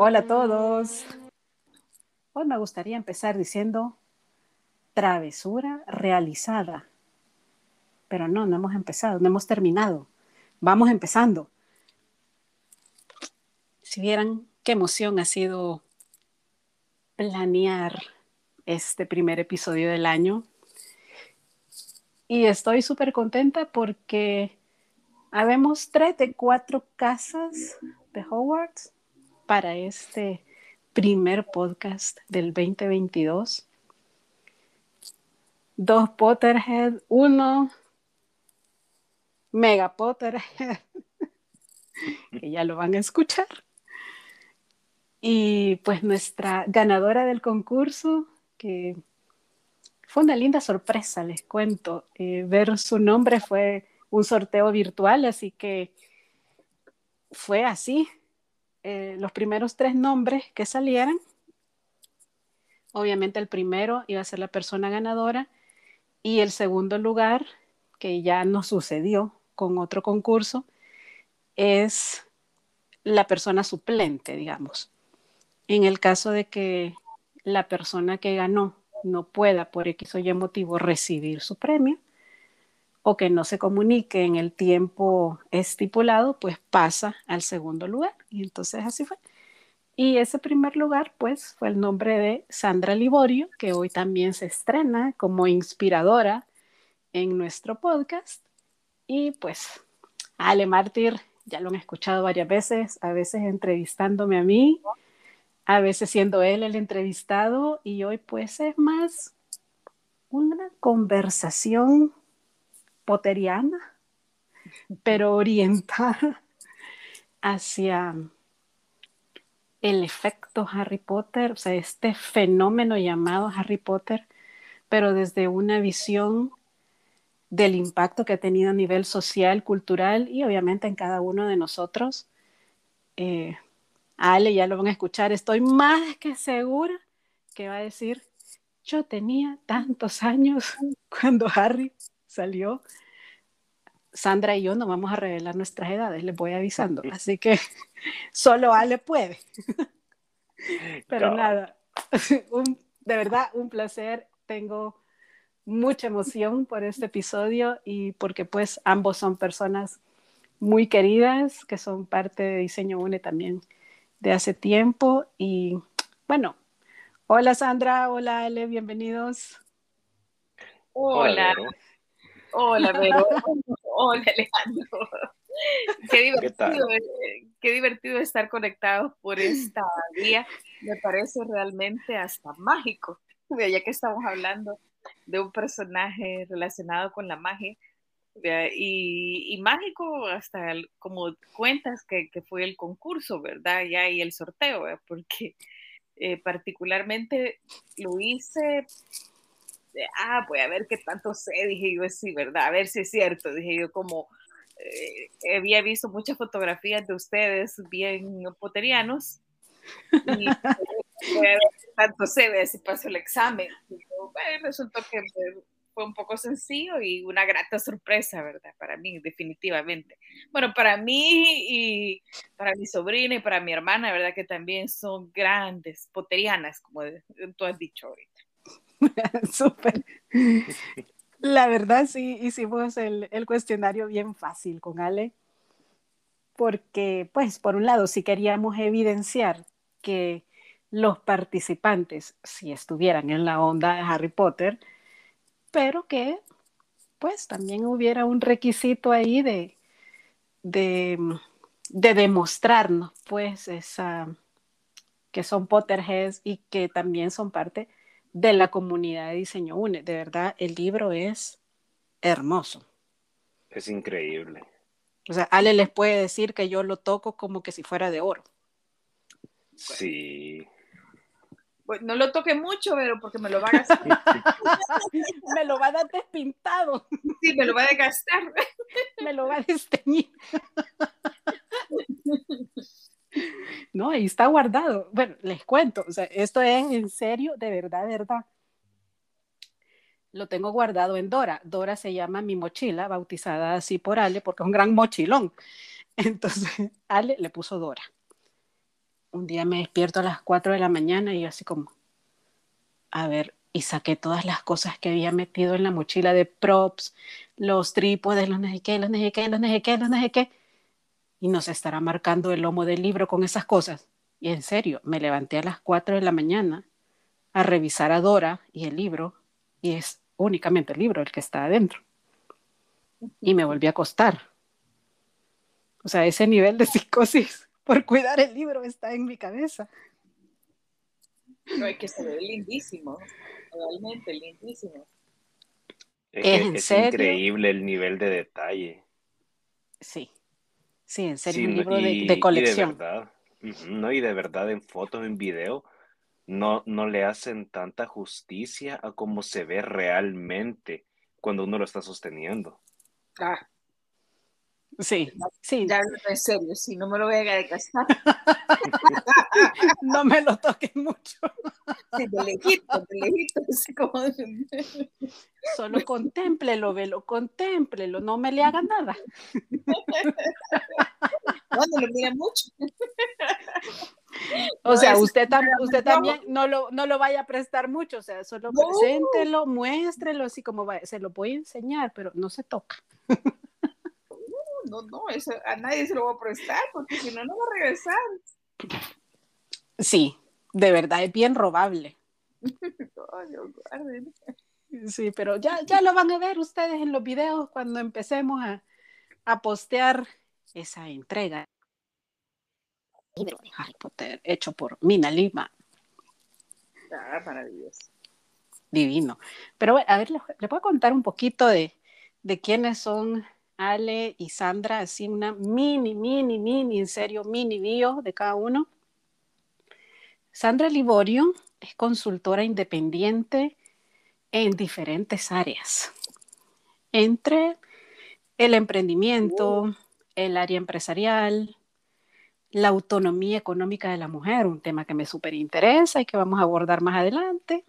Hola a todos. Hoy me gustaría empezar diciendo travesura realizada. Pero no, no hemos empezado, no hemos terminado. Vamos empezando. Si vieran qué emoción ha sido planear este primer episodio del año. Y estoy súper contenta porque habemos tres de cuatro casas de Hogwarts para este primer podcast del 2022. Dos Potterhead, uno Mega Potterhead, que ya lo van a escuchar. Y pues nuestra ganadora del concurso, que fue una linda sorpresa, les cuento. Eh, ver su nombre fue un sorteo virtual, así que fue así. Eh, los primeros tres nombres que salieran, obviamente el primero iba a ser la persona ganadora y el segundo lugar, que ya nos sucedió con otro concurso, es la persona suplente, digamos. En el caso de que la persona que ganó no pueda por X o Y motivo recibir su premio, o que no se comunique en el tiempo estipulado, pues pasa al segundo lugar. Y entonces así fue. Y ese primer lugar, pues, fue el nombre de Sandra Liborio, que hoy también se estrena como inspiradora en nuestro podcast. Y pues, Ale Mártir, ya lo han escuchado varias veces, a veces entrevistándome a mí, a veces siendo él el entrevistado, y hoy pues es más una conversación poteriana, pero orientada hacia el efecto Harry Potter, o sea, este fenómeno llamado Harry Potter, pero desde una visión del impacto que ha tenido a nivel social, cultural y obviamente en cada uno de nosotros. Eh, Ale ya lo van a escuchar, estoy más que segura que va a decir, yo tenía tantos años cuando Harry salió. Sandra y yo no vamos a revelar nuestras edades, les voy avisando. Así que solo Ale puede. Pero nada, de verdad un placer. Tengo mucha emoción por este episodio y porque pues ambos son personas muy queridas que son parte de Diseño UNE también de hace tiempo. Y bueno, hola Sandra, hola Ale, bienvenidos. Hola. Hola, Vero. Hola, Alejandro. Qué divertido, ¿Qué, divertido estar conectados por esta vía. Me parece realmente hasta mágico, ya que estamos hablando de un personaje relacionado con la magia. Y, mágico hasta como cuentas que, que, fue el concurso, ¿verdad? Ya y el sorteo, porque eh, particularmente lo hice ah, pues a ver qué tanto sé, dije yo, sí, ¿verdad? A ver si es cierto, dije yo, como eh, había visto muchas fotografías de ustedes bien poterianos, y pues, tanto sé, ver si paso el examen. Y resultó que fue un poco sencillo y una grata sorpresa, ¿verdad? Para mí, definitivamente. Bueno, para mí y para mi sobrina y para mi hermana, ¿verdad? Que también son grandes poterianas, como tú has dicho ahorita. La verdad sí hicimos el, el, cuestionario bien fácil con Ale, porque pues por un lado sí queríamos evidenciar que los participantes si estuvieran en la onda de Harry Potter, pero que pues también hubiera un requisito ahí de, de, de demostrarnos pues esa que son Potterheads y que también son parte de la comunidad de Diseño UNE. De verdad, el libro es hermoso. Es increíble. O sea, Ale les puede decir que yo lo toco como que si fuera de oro. Sí. Pues no lo toque mucho, pero porque me lo va a gastar. me lo va a dar despintado. Sí, me lo va a desgastar. me lo va a desteñir. No, ahí está guardado. Bueno, les cuento, o sea, esto es en serio, de verdad, verdad. Lo tengo guardado en Dora. Dora se llama mi mochila, bautizada así por Ale, porque es un gran mochilón. Entonces, Ale le puso Dora. un día me despierto a las 4 de la mañana y yo así como, a ver, y saqué todas las cosas que había metido en la mochila de props, los trípodes, los no los no los no los no y nos estará marcando el lomo del libro con esas cosas. Y en serio, me levanté a las 4 de la mañana a revisar a Dora y el libro, y es únicamente el libro el que está adentro. Y me volví a acostar. O sea, ese nivel de psicosis por cuidar el libro está en mi cabeza. No, es que se ve lindísimo, realmente lindísimo. Es, increíble el nivel de detalle. Sí, sí, en serio, un libro de, colección. Y de verdad, no, y de verdad en fotos, en video, no, no le hacen tanta justicia a cómo se ve realmente cuando uno lo está sosteniendo. Ah, Sí, sí. Ya en serio, si no me lo voy a de casar. no me lo toques mucho. Sí, de lejito, de lejito. Como... Solo contémplelo, velo, contémplelo, no me le haga nada. No, no lo mira mucho. O sea, usted, usted también no lo, no lo vaya a prestar mucho, o sea, solo preséntelo, muéstrelo, así como va, se lo voy a enseñar, pero no se toca no, no, eso a nadie se lo va a prestar porque si no, no va a regresar. Sí, de verdad es bien robable. sí, pero ya, ya lo van a ver ustedes en los videos cuando empecemos a, a postear esa entrega. Libro de Harry Potter hecho por Mina Lima. Ah, maravilloso. Divino. Pero bueno, a ver, le, le puedo contar un poquito de, de quiénes son Ale y Sandra, así una mini, mini, mini, en serio, mini bio de cada uno. Sandra Liborio es consultora independiente en diferentes áreas, entre el emprendimiento, el área empresarial, la autonomía económica de la mujer, un tema que me súper interesa y que vamos a abordar más adelante.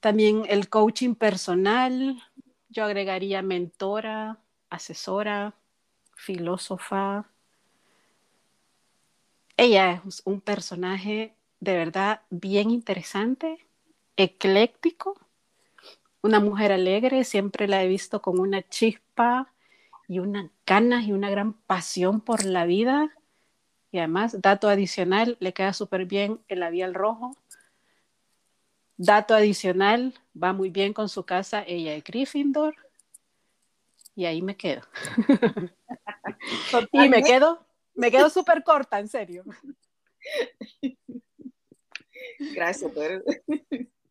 También el coaching personal, yo agregaría mentora, asesora, filósofa. Ella es un personaje de verdad bien interesante, ecléctico, una mujer alegre, siempre la he visto con una chispa y una ganas y una gran pasión por la vida. Y además, dato adicional, le queda súper bien el labial rojo. Dato adicional, va muy bien con su casa, ella es Gryffindor y ahí me quedo. y me quedo, me quedo súper corta, en serio. Gracias,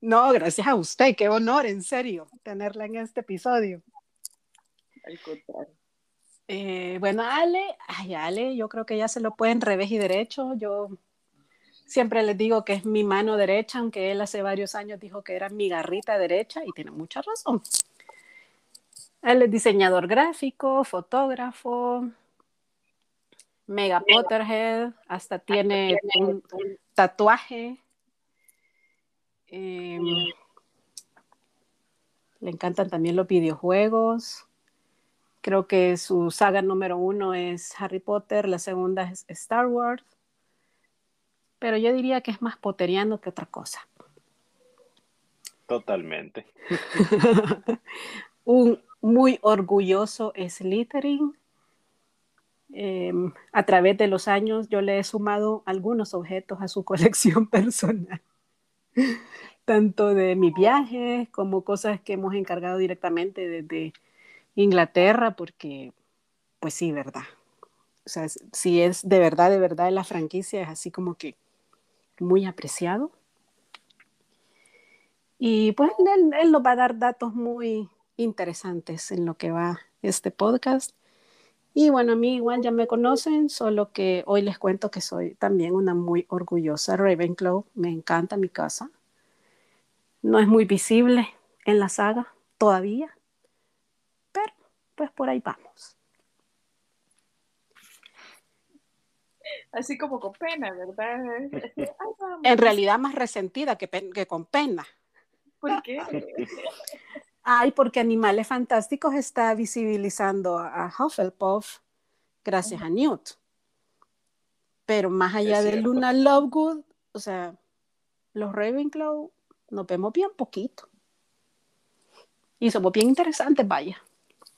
No, gracias a usted, qué honor, en serio, tenerla en este episodio. Al contrario. Eh, bueno, Ale, ay, Ale, yo creo que ya se lo pueden revés y derecho. Yo siempre les digo que es mi mano derecha, aunque él hace varios años dijo que era mi garrita derecha y tiene mucha razón. Él es diseñador gráfico, fotógrafo, mega Potterhead, hasta tiene un, tatuaje. Em, le encantan también los videojuegos. Creo que su saga número uno es Harry Potter, la segunda es Star Wars. Pero yo diría que es más potteriano que otra cosa. Totalmente. un muy orgulloso Slytherin. Em, a través de los años yo le he sumado algunos objetos a su colección personal, tanto de mi viaje como cosas que hemos encargado directamente desde Inglaterra, porque pues sí, verdad. O sea, si es de verdad, de verdad la franquicia es así como que muy apreciado. Y pues él, él nos va a dar datos muy, interesantes en lo que va este podcast. Y bueno, a mí igual ya me conocen, solo que hoy les cuento que soy también una muy orgullosa Ravenclaw. Me encanta mi casa. No es muy visible en la saga todavía, pero pues por ahí vamos. Así como con pena, ¿verdad? en realidad más resentida que, que con pena. ¿Por qué? Ay, porque Animales Fantásticos está visibilizando a Hufflepuff gracias a Newt. Pero más allá de Luna Lovegood, o sea, los Ravenclaw nos vemos bien poquito. Y somos bien interesantes, vaya.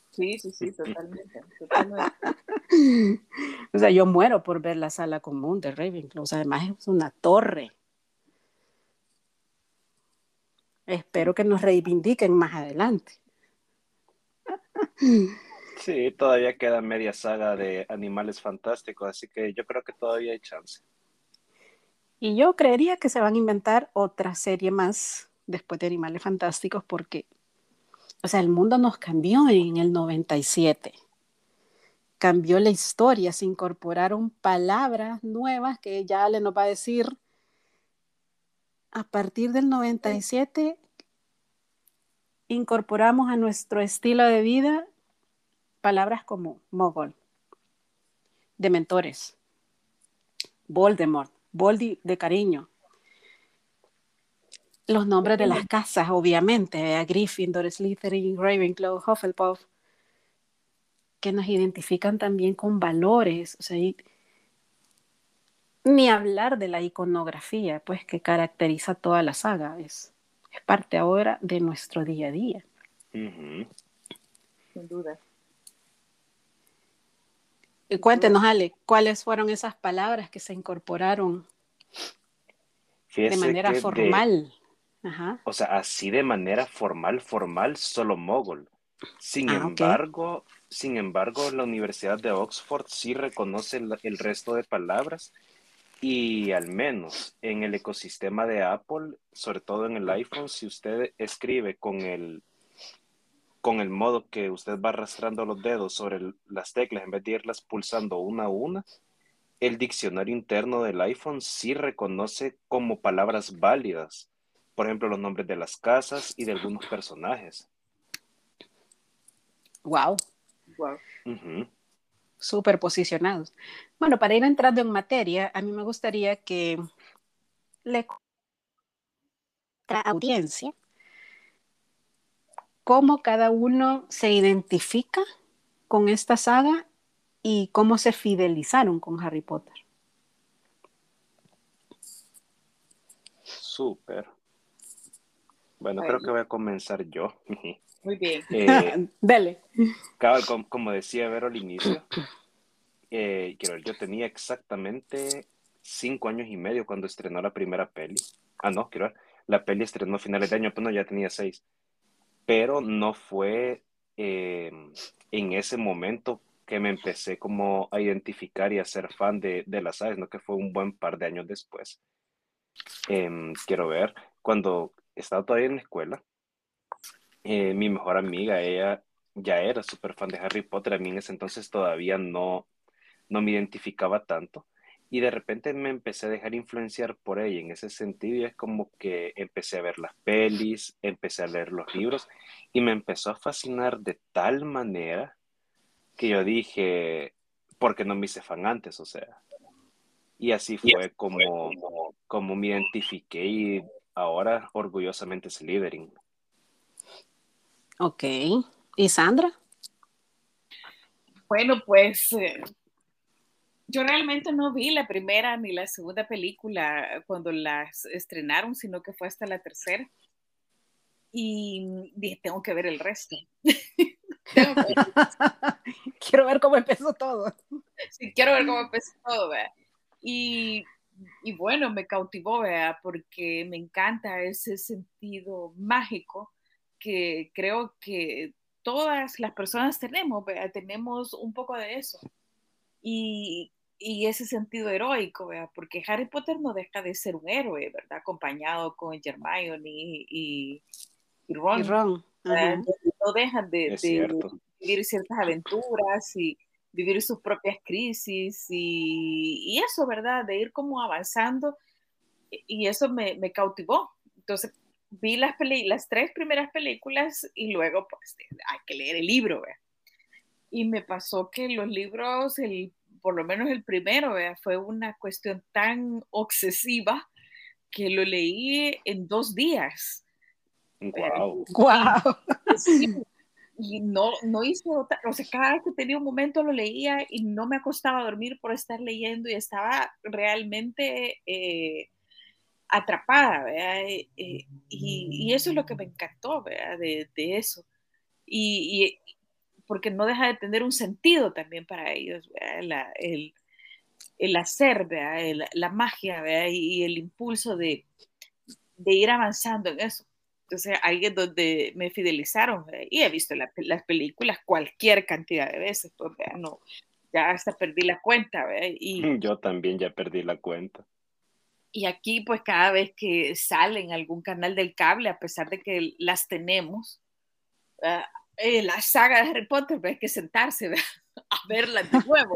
Sí, sí, sí, totalmente. o sea, yo muero por ver la sala común de Ravenclaw. O sea, además es una torre. Espero que nos reivindiquen más adelante. Sí, todavía queda media saga de animales fantásticos, así que yo creo que todavía hay chance. Y yo creería que se van a inventar otra serie más después de Animales Fantásticos porque, o sea, el mundo nos cambió en el 97. Cambió la historia, se incorporaron palabras nuevas que ya le nos va a decir a partir del 97 incorporamos a nuestro estilo de vida palabras como mogol, dementores, Voldemort, Boldi de cariño. Los nombres de las casas, obviamente, a Gryffindor, Slytherin, Ravenclaw, Hufflepuff, que nos identifican también con valores, o sea, ni hablar de la iconografía, pues que caracteriza toda la saga, es, es parte ahora de nuestro día a día. Sin duda. Y cuéntenos, Ale, ¿cuáles fueron esas palabras que se incorporaron de manera formal? O sea, así de manera formal, formal, solo mogol. Sin ah, embargo, sin embargo, la Universidad de Oxford sí reconoce el, el, resto de palabras y al menos en el ecosistema de Apple, sobre todo en el iPhone, si usted escribe con el con el modo que usted va arrastrando los dedos sobre las teclas en vez de irlas pulsando una a una, el diccionario interno del iPhone sí reconoce como palabras válidas, por ejemplo, los nombres de las casas y de algunos personajes. Wow. Wow. Súper posicionados. Bueno, para ir entrando en materia, a mí me gustaría que le audiencia cómo cada uno se identifica con esta saga y cómo se fidelizaron con Harry Potter. Súper. Bueno, creo que voy a comenzar yo. Muy bien. Eh, Dale. como, decía Vero al inicio, eh, yo tenía exactamente cinco años y medio cuando estrenó la primera peli. Ah, no, quiero ver. La peli estrenó a finales de año, pero no, ya tenía seis pero no fue eh, en ese momento que me empecé como a identificar y a ser fan de, de las aves, ¿no? Que fue un buen par de años después. Em, quiero ver, cuando estaba todavía en la escuela, eh, mi mejor amiga, ella ya era súper fan de Harry Potter, a mí en ese entonces todavía no, no me identificaba tanto, y de repente me empecé a dejar influenciar por ella en ese sentido y es como que empecé a ver las pelis, empecé a leer los libros y me empezó a fascinar de tal manera que yo dije, ¿por qué no me hice fan antes? O sea, y así fue como, como me identifiqué y ahora orgullosamente es Slytherin. Ok. ¿Y Sandra? Bueno, pues eh, yo realmente no vi la primera ni la segunda película cuando las estrenaron, sino que fue hasta la tercera. Y dije, tengo que ver el resto. quiero ver cómo empezó todo. Sí, quiero ver cómo empezó todo. Y, y, bueno, me cautivó, ¿verdad? porque me encanta ese sentido mágico que creo que todas las personas tenemos, ¿verdad? tenemos un poco de eso. Y y ese sentido heroico, ¿verdad? porque Harry Potter no deja de ser un héroe, ¿verdad? Acompañado con Hermione y, y Ron. No dejan de, vivir ciertas aventuras y vivir sus propias crisis y, y, eso, ¿verdad? De ir como avanzando y eso me, me cautivó. Entonces vi las, las tres primeras películas y luego pues hay que leer el libro. Y me pasó que los libros, el por lo menos el primero, fue una cuestión tan obsesiva que lo leí en dos días. Wow. wow. y no, no hice otra, o sea, cada vez que tenía un momento lo leía y no me acostaba a dormir por estar leyendo y estaba realmente eh, atrapada, ¿verdad? Eh, eh, y, eso es lo que me encantó, ¿verdad? De, de eso. Y, y, porque no deja de tener un sentido también para ellos, ¿verdad? el, el, hacer, ¿verdad? la magia ¿verdad? Y, el impulso de, de ir avanzando en eso. Entonces ahí es donde me fidelizaron y he visto las películas cualquier cantidad de veces, pues, no, ya hasta perdí la cuenta. Y, Yo también ya perdí la cuenta. Y aquí pues cada vez que sale en algún canal del cable, a pesar de que las tenemos, eh, la saga de Harry Potter, pues, hay que sentarse a verlas de nuevo.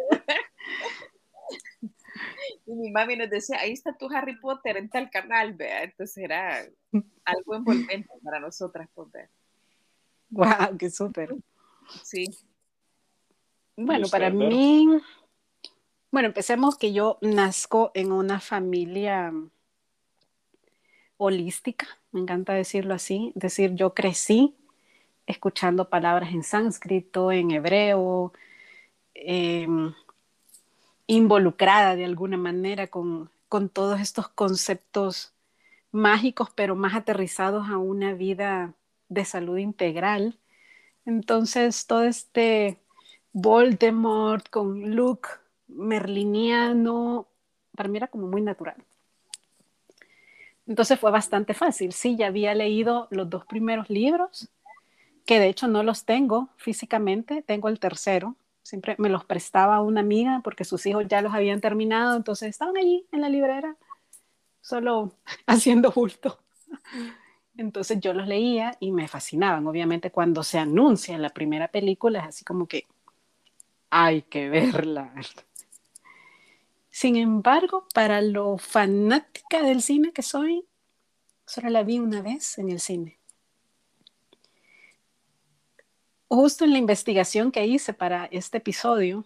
y mi mami nos decía, ahí está tu Harry Potter en tal canal, vea. Entonces era algo envolvente para nosotras poder. Wow, qué súper. Sí. Bueno, para mí, bueno, empecemos que yo nazco en una familia holística, me encanta decirlo así, es decir, yo crecí escuchando palabras en sánscrito, en hebreo, eh, involucrada de alguna manera con, con todos estos conceptos mágicos, pero más aterrizados a una vida de salud integral. Entonces, todo este Voldemort con look merliniano, para mí era como muy natural. Entonces fue bastante fácil. Sí, ya había leído los dos primeros libros, que de hecho no los tengo físicamente, tengo el tercero, siempre me los prestaba una amiga porque sus hijos ya los habían terminado, entonces estaban allí en la librera, solo haciendo bulto. Entonces yo los leía y me fascinaban. Obviamente cuando se anuncia la primera película es así como que hay que verla. Sin embargo, para lo fanática del cine que soy, solo la vi una vez en el cine justo en la investigación que hice para este episodio,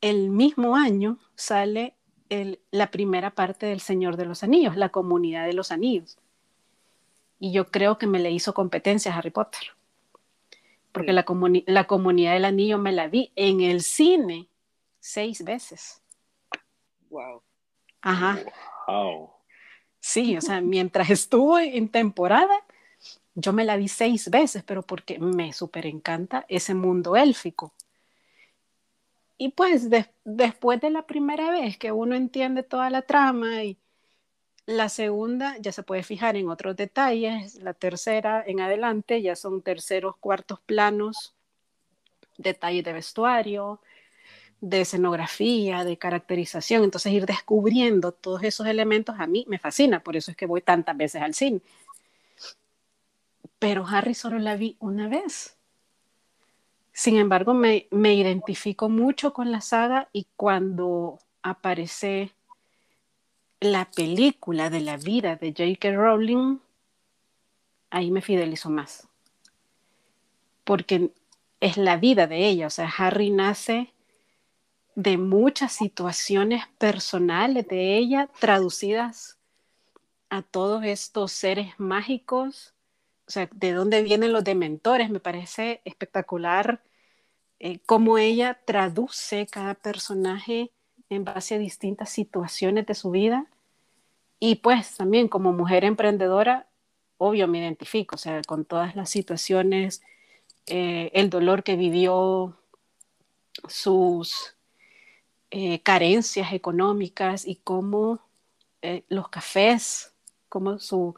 el mismo año sale la primera parte del Señor de los Anillos, la comunidad de los anillos. Y yo creo que me le hizo competencia a Harry Potter. Porque la, la comunidad del anillo me la vi en el cine seis veces. Wow. Ajá. Wow. Sí, o sea, mientras estuvo en temporada, yo me la vi seis veces, pero porque me súper encanta ese mundo élfico. Y pues después de la primera vez que uno entiende toda la trama y la segunda ya se puede fijar en otros detalles, la tercera en adelante ya son terceros, cuartos planos, detalles de vestuario, de escenografía, de caracterización. Entonces ir descubriendo todos esos elementos a mí me fascina, por eso es que voy tantas veces al cine pero Harry solo la vi una vez. Sin embargo, me, me identifico mucho con la saga y cuando aparece la película de la vida de J.K. Rowling, ahí me fidelizo más. Porque es la vida de ella, o sea, Harry nace de muchas situaciones personales de ella traducidas a todos estos seres mágicos o sea, de dónde vienen los dementores, me parece espectacular eh, cómo ella traduce cada personaje en base a distintas situaciones de su vida. Y pues también como mujer emprendedora, obvio me identifico, o sea, con todas las situaciones, eh, el dolor que vivió, sus eh, carencias económicas y cómo los cafés, cómo su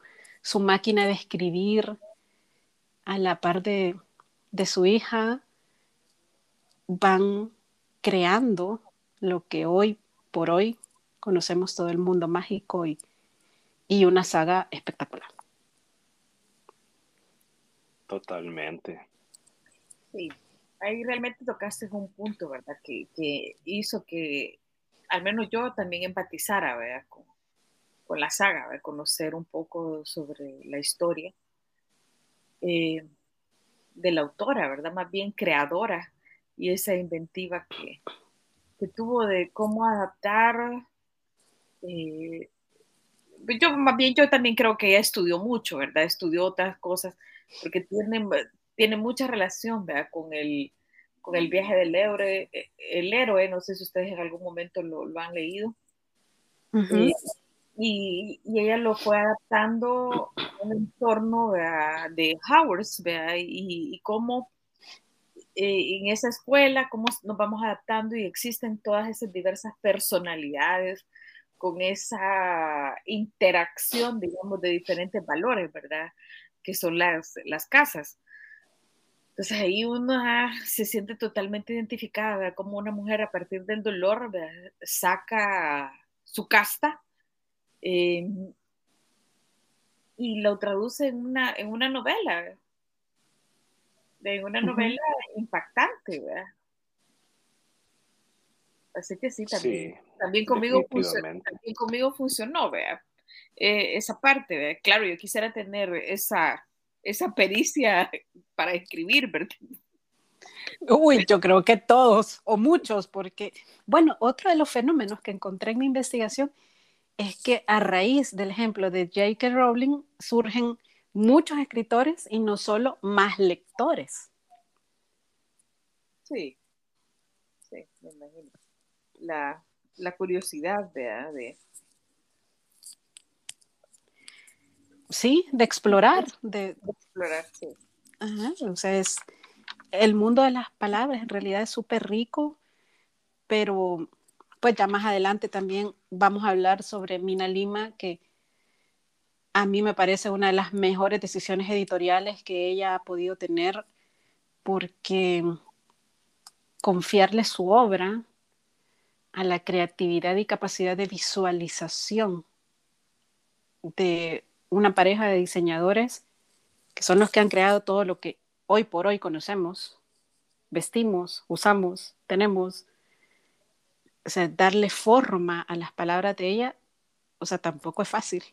su máquina de escribir a la par de, su hija van creando lo que hoy por hoy conocemos todo el mundo mágico y, y una saga espectacular. Totalmente. Sí, ahí realmente tocaste un punto, ¿verdad? Que, que hizo que al menos yo también empatizara, ¿verdad? Con, con la saga, de conocer un poco sobre la historia eh, de la autora, ¿verdad? Más bien creadora y esa inventiva que, que tuvo de cómo adaptar. Eh, yo más bien yo también creo que ella estudió mucho, ¿verdad? Estudió otras cosas, porque tiene, tiene mucha relación ¿verdad? con el, con el viaje del héroe, eh, el héroe, no sé si ustedes en algún momento lo, lo han leído. Eh, y, y, ella lo fue adaptando en un entorno de Howard y, y, cómo eh, en esa escuela, cómo nos vamos adaptando y existen todas esas diversas personalidades con esa interacción, digamos, de diferentes valores, ¿verdad? Que son las, las casas. Entonces ahí uno ah, se siente totalmente identificada, como una mujer a partir del dolor saca su casta eh, y lo traduce en una, en una novela, en una novela impactante, ¿verdad? Así que sí, también, también, conmigo, funcionó, también conmigo funcionó, vea, eh, esa parte, ¿vea? claro, yo quisiera tener esa, esa pericia para escribir, ¿verdad? Uy, yo creo que todos o muchos, porque, bueno, otro de los fenómenos que encontré en mi investigación es que a raíz del ejemplo de J.K. Rowling surgen muchos escritores y no solo más lectores. Sí, sí, me imagino. La, curiosidad de, Sí, de explorar. De, explorar, sí. entonces, el mundo de las palabras en realidad es súper rico, pero pues ya más adelante también vamos a hablar sobre Mina Lima, que a mí me parece una de las mejores decisiones editoriales que ella ha podido tener, porque confiarle su obra a la creatividad y capacidad de visualización de una pareja de diseñadores que son los que han creado todo lo que hoy por hoy conocemos, vestimos, usamos, tenemos. O sea, darle forma a las palabras de ella, o sea, tampoco es fácil.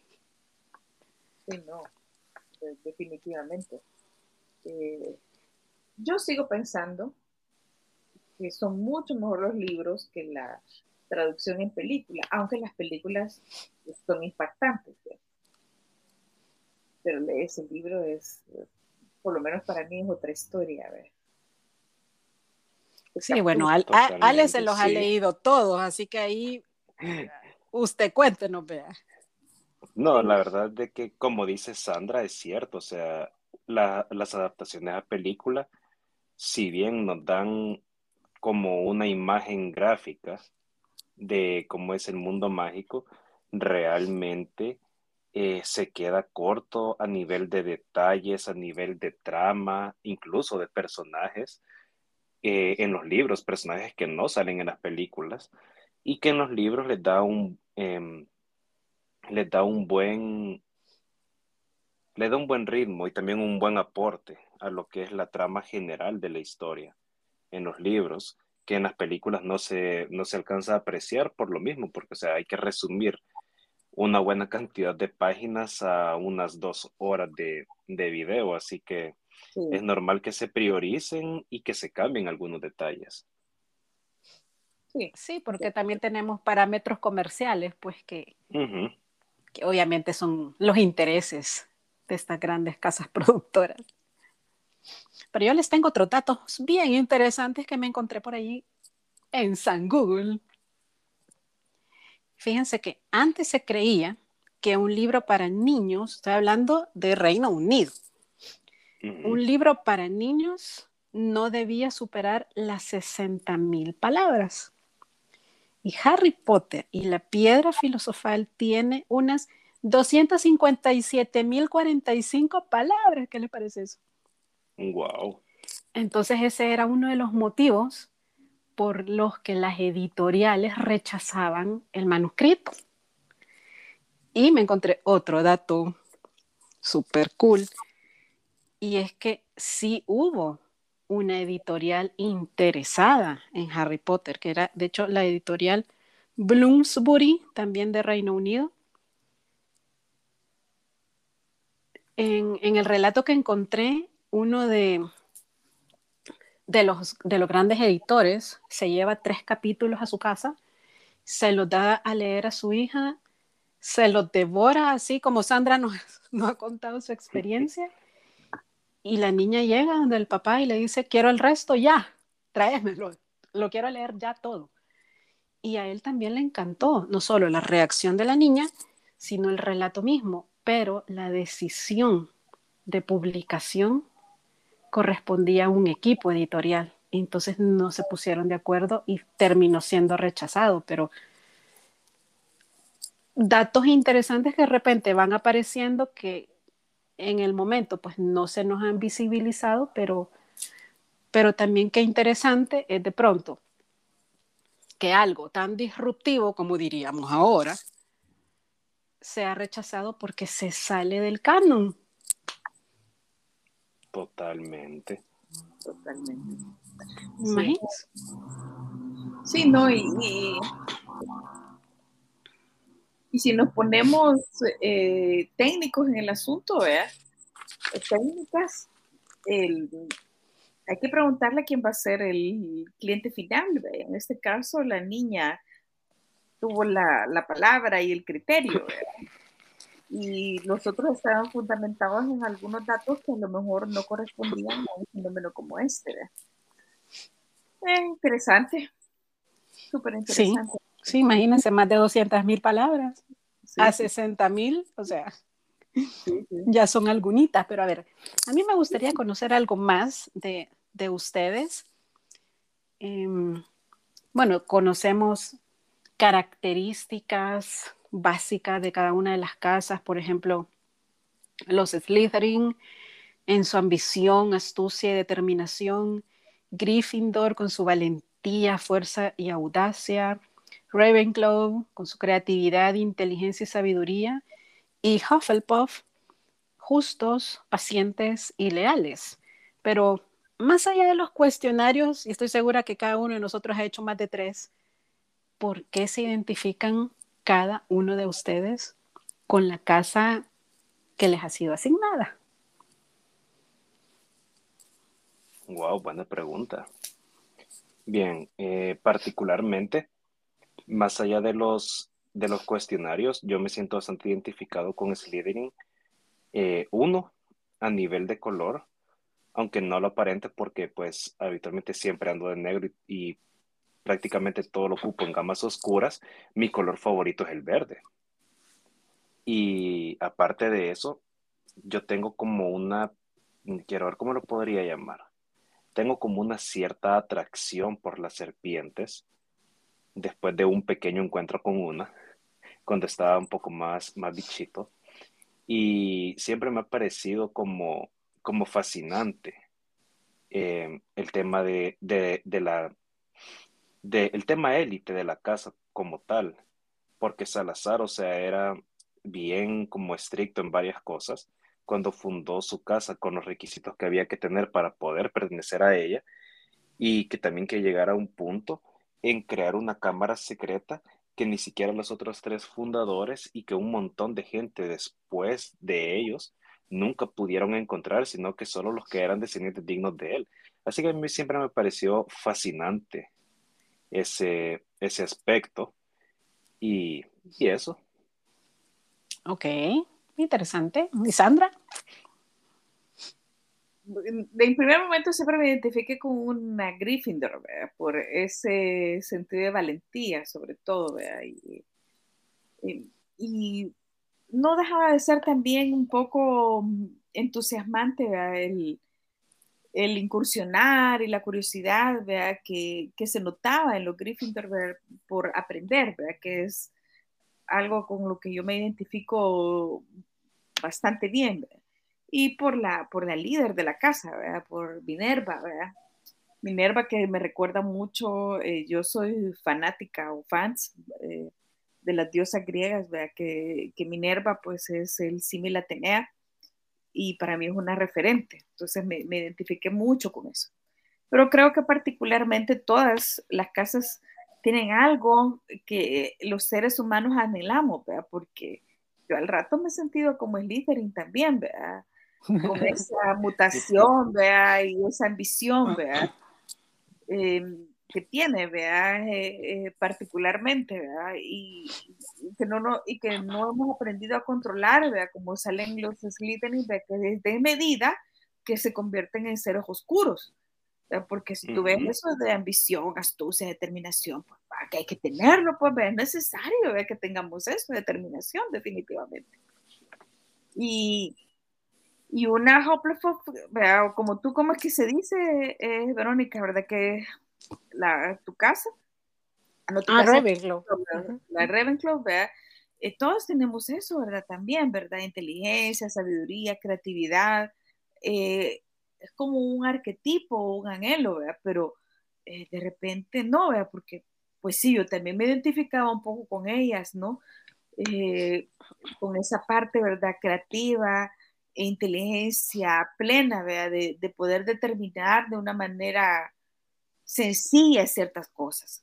Sí, no, definitivamente. Eh, yo sigo pensando que son mucho mejor los libros que la traducción en película, aunque las películas son impactantes. Pero ese libro es, por lo menos para mí, es otra historia. Sí, bueno, Ale se los ha leído todos, así que ahí usted cuéntenos, vea. No, la verdad de que, como dice Sandra, es cierto, o sea, las adaptaciones a película, si bien nos dan como una imagen gráfica de cómo es el mundo mágico, realmente eh, se queda corto a nivel de detalles, a nivel de trama, incluso de personajes eh, en los libros, personajes que no salen en las películas y que en los libros les da un, em, les da un buen le da un buen ritmo y también un buen aporte a lo que es la trama general de la historia en los libros, que en las películas no se, no se alcanza a apreciar por lo mismo, porque o hay que resumir una buena cantidad de páginas a unas dos horas de, de video, así que es normal que se prioricen y que se cambien algunos detalles. Sí, sí porque también tenemos parámetros comerciales, pues que, que obviamente son los intereses de estas grandes casas productoras. Pero yo les tengo otros datos bien interesantes que me encontré por ahí en San Google. Fíjense que antes se creía que un libro para niños, estoy hablando de Reino Unido, un libro para niños no debía superar las 60 mil palabras. Y Harry Potter y la piedra filosofal tiene unas 257.045 palabras. ¿Qué le parece eso? Wow. Entonces ese era uno de los motivos por los que las editoriales rechazaban el manuscrito. Y me encontré otro dato súper cool, y es que sí hubo una editorial interesada en Harry Potter, que era de hecho la editorial Bloomsbury, también de Reino Unido. En, en el relato que encontré, uno de, de los, de los grandes editores se lleva tres capítulos a su casa, se los da a leer a su hija, se los devora así como Sandra nos, nos ha contado su experiencia Y la niña llega donde el papá y le dice, quiero el resto ya, tráemelo, lo quiero leer ya todo. Y a él también le encantó, no solo la reacción de la niña, sino el relato mismo, pero la decisión de publicación correspondía a un equipo editorial. Entonces no se pusieron de acuerdo y terminó siendo rechazado, pero datos interesantes que de repente van apareciendo que en el momento pues no se nos han visibilizado, pero, pero también qué interesante es de pronto que algo tan disruptivo como diríamos ahora sea rechazado porque se sale del canon. Totalmente. Totalmente. Imagínense. Sí, no, y, y, si nos ponemos eh, técnicos en el asunto, ¿verdad? técnicas, el, hay que preguntarle a quién va a ser el cliente final. En este caso, la niña tuvo la, la palabra y el criterio. Y nosotros estábamos fundamentados en algunos datos que a lo mejor no correspondían a un fenómeno como este. Eh, interesante. Súper interesante. Sí, imagínense, más de 200 mil palabras. a 60 mil, o sea, ya son algunitas, pero a ver, a mí me gustaría conocer algo más de, de ustedes. Em, bueno, conocemos características básicas de cada una de las casas, por ejemplo, los Slytherin en su ambición, astucia y determinación, Gryffindor con su valentía, fuerza y audacia, Ravenclaw con su creatividad, inteligencia y sabiduría, y Hufflepuff justos, pacientes y leales. Pero más allá de los cuestionarios, y estoy segura que cada uno de nosotros ha hecho más de tres, ¿por qué se identifican cada uno de ustedes con la casa que les ha sido asignada? Wow, buena pregunta. Bien, eh, particularmente, más allá de los, de los cuestionarios, yo me siento bastante identificado con Slytherin. Eh, uno, a nivel de color, aunque no lo aparente porque pues habitualmente siempre ando de negro y, prácticamente todo lo ocupo en gamas oscuras, mi color favorito es el verde. Y aparte de eso, yo tengo como una, quiero ver cómo lo podría llamar, tengo como una cierta atracción por las serpientes después de un pequeño encuentro con una, cuando estaba un poco más, más bichito. Y siempre me ha parecido como como fascinante eh, el tema de, la de, el tema élite de la casa como tal, porque Salazar, o sea, era bien como estricto en varias cosas cuando fundó su casa con los requisitos que había que tener para poder pertenecer a ella y que también que llegara a un punto en crear una cámara secreta que ni siquiera los otros tres fundadores y que un montón de gente después de ellos nunca pudieron encontrar, sino que solo los que eran descendientes dignos de él. Así que a mí siempre me pareció fascinante ese, ese aspecto y, y eso. Ok, interesante. ¿Y Sandra? En primer momento siempre me identifiqué con una Gryffindor, por ese sentido de valentía, sobre todo, y, y, no dejaba de ser también un poco entusiasmante el, el, incursionar y la curiosidad que, que, se notaba en los Gryffindor por aprender, que es algo con lo que yo me identifico bastante bien. Y por la, por la líder de la casa, por Minerva. Minerva que me recuerda mucho, eh, yo soy fanática o fans. Eh, de las diosas griegas, ¿verdad? Que, que Minerva pues es el símil Atenea y para mí es una referente, entonces me, me, identifiqué mucho con eso. Pero creo que particularmente todas las casas tienen algo que los seres humanos anhelamos, ¿verdad? Porque yo al rato me he sentido como el Slytherin también, ¿verdad? Con esa mutación, ¿verdad? Y esa ambición, ¿verdad? Eh, que tiene, vea, eh, eh, particularmente, ¿verdad? Y, que no, no, y que no hemos aprendido a controlar, vea, como salen los Slytherin, que desde medida que se convierten en seres oscuros. Porque si tú ves eso de ambición, astucia, determinación, pues que hay que tenerlo, pues es necesario que tengamos eso, determinación, definitivamente. Y, y una vea, como tú, ¿cómo es que se dice, eh, Verónica, verdad? Que la, tu casa. Ah, ah Ravenclaw. La Ravenclaw, ¿verdad? Eh, todos tenemos eso, ¿verdad? También, ¿verdad? Inteligencia, sabiduría, creatividad. Eh, es como un arquetipo, un anhelo, ¿verdad? Pero eh, de repente no, ¿verdad? Porque, pues sí, yo también me identificaba un poco con ellas, ¿no? con esa parte, ¿verdad? Creativa, e inteligencia plena, ¿verdad? De, de poder determinar de una manera sencillas ciertas cosas.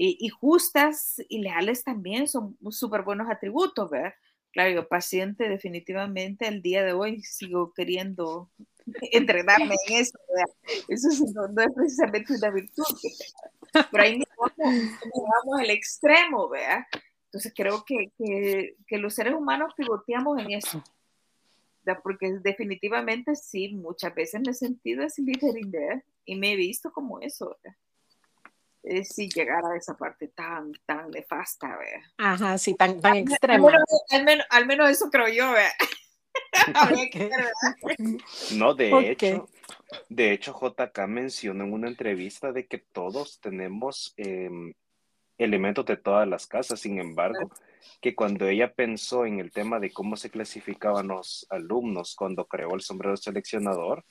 Y, justas y leales también son súper buenos atributos, ¿verdad? Claro, yo paciente definitivamente el día de hoy sigo queriendo entrenarme en eso, ¿verdad? Eso no, es precisamente una virtud, pero ahí vamos al extremo, ¿verdad? Entonces creo que, que, que, los seres humanos pivoteamos en eso, ¿verdad? porque definitivamente sí, muchas veces me he sentido así ¿verdad? y me he visto como eso, Es si llegar a esa parte tan, tan nefasta, ¿verdad? Ajá, sí, tan, tan extrema. Al menos, eso creo yo, ¿verdad? no, de hecho, de hecho, JK mencionó en una entrevista de que todos tenemos em, elementos de todas las casas, sin embargo, que cuando ella pensó en el tema de cómo se clasificaban los alumnos cuando creó el sombrero seleccionador,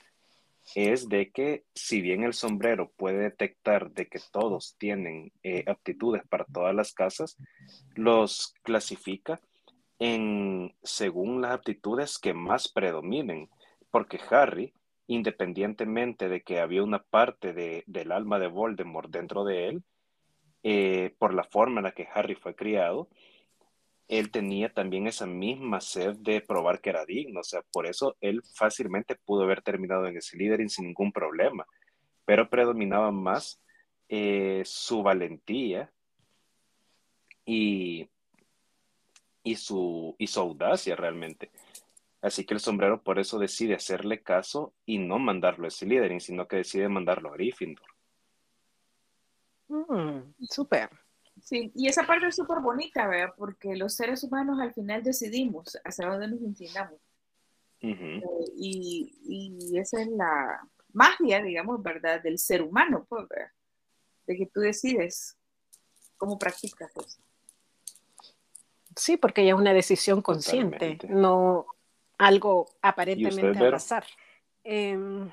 es de que si bien el sombrero puede detectar de que todos tienen eh, aptitudes para todas las casas, los clasifica en según las aptitudes que más predominen, porque Harry, independientemente de que había una parte de, del alma de Voldemort dentro de él, eh, por la forma en la que Harry fue criado, él tenía también esa misma sed de probar que era digno, o sea, por eso él fácilmente pudo haber terminado en ese Slytherin sin ningún problema, pero predominaba más eh, su valentía y, y, su, y audacia realmente. Así que el sombrero por eso decide hacerle caso y no mandarlo a Slytherin, sino que decide mandarlo a Gryffindor. Mm, súper. Sí, y esa parte es súper bonita, ¿verdad? Porque los seres humanos al final decidimos hacia dónde nos inclinamos. Eh, y, y, esa es la magia, digamos, ¿verdad? Del ser humano, pues, ¿verdad? De que tú decides cómo practicas eso. Sí, porque ya es una decisión consciente, no algo aparentemente al azar. Em,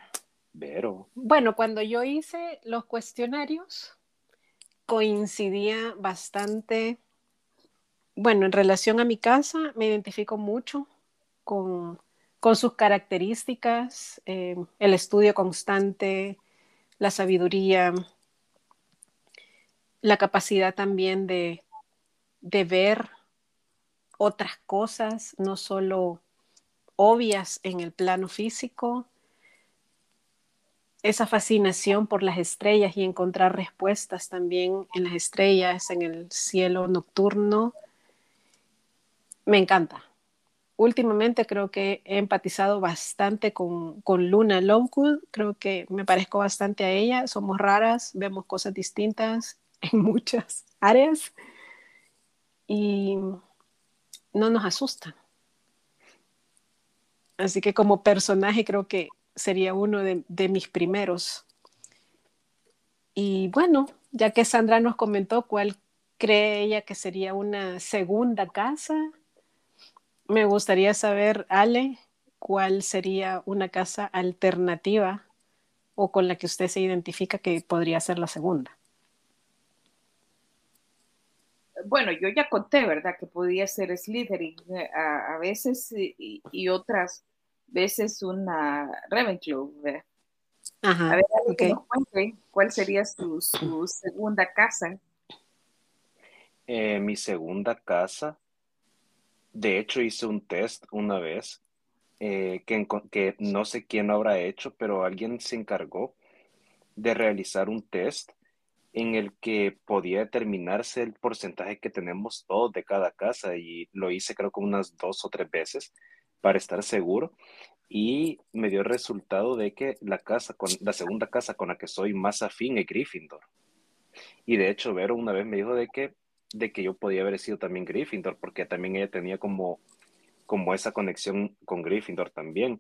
bueno, cuando yo hice los cuestionarios, coincidía bastante, bueno, en relación a mi casa, me identifico mucho con, sus características, eh, el estudio constante, la sabiduría, la capacidad también de, de ver otras cosas, no solo obvias en el plano físico, esa fascinación por las estrellas y encontrar respuestas también en las estrellas, en el cielo nocturno, me encanta. Últimamente creo que he empatizado bastante con, Luna Lovegood, creo que me parezco bastante a ella, somos raras, vemos cosas distintas en muchas áreas y no nos asusta. Así que como personaje creo que sería uno de, mis primeros. Y bueno, ya que Sandra nos comentó cuál cree ella que sería una segunda casa, me gustaría saber, Ale, cuál sería una casa alternativa o con la que usted se identifica que podría ser la segunda. Bueno, yo ya conté, ¿verdad? Que podía ser Slytherin eh, a, veces y otras veces una Ravenclaw. Ajá, a ver, que nos cuente cuál sería su, segunda casa. Eh, mi segunda casa, de hecho hice un test una vez eh, que, que no sé quién lo habrá hecho, pero alguien se encargó de realizar un test en el que podía determinarse el porcentaje que tenemos todos de cada casa y lo hice creo que unas dos o tres veces para estar seguro y me dio el resultado de que la casa con la segunda casa con la que soy más afín es Gryffindor. Y de hecho Vero una vez me dijo de que de que yo podía haber sido también Gryffindor porque también ella tenía como como esa conexión con Gryffindor también.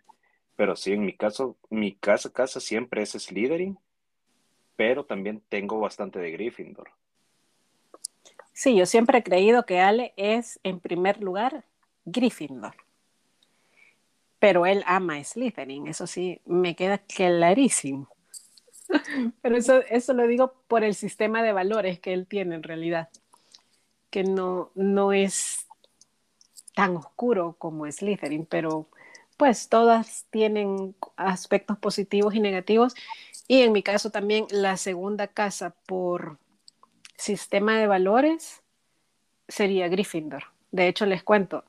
Pero sí, en mi caso, mi casa, casa siempre es Slytherin, pero también tengo bastante de Gryffindor. Sí, yo siempre he creído que Ale es, en primer lugar, Gryffindor. Pero él ama Slytherin, eso sí, me queda clarísimo. Pero eso, eso lo digo por el sistema de valores que él tiene en realidad, que no, no es tan oscuro como Slytherin, pero pues todas tienen aspectos positivos y negativos. Y en mi caso también la segunda casa por sistema de valores sería Gryffindor. De hecho, les cuento,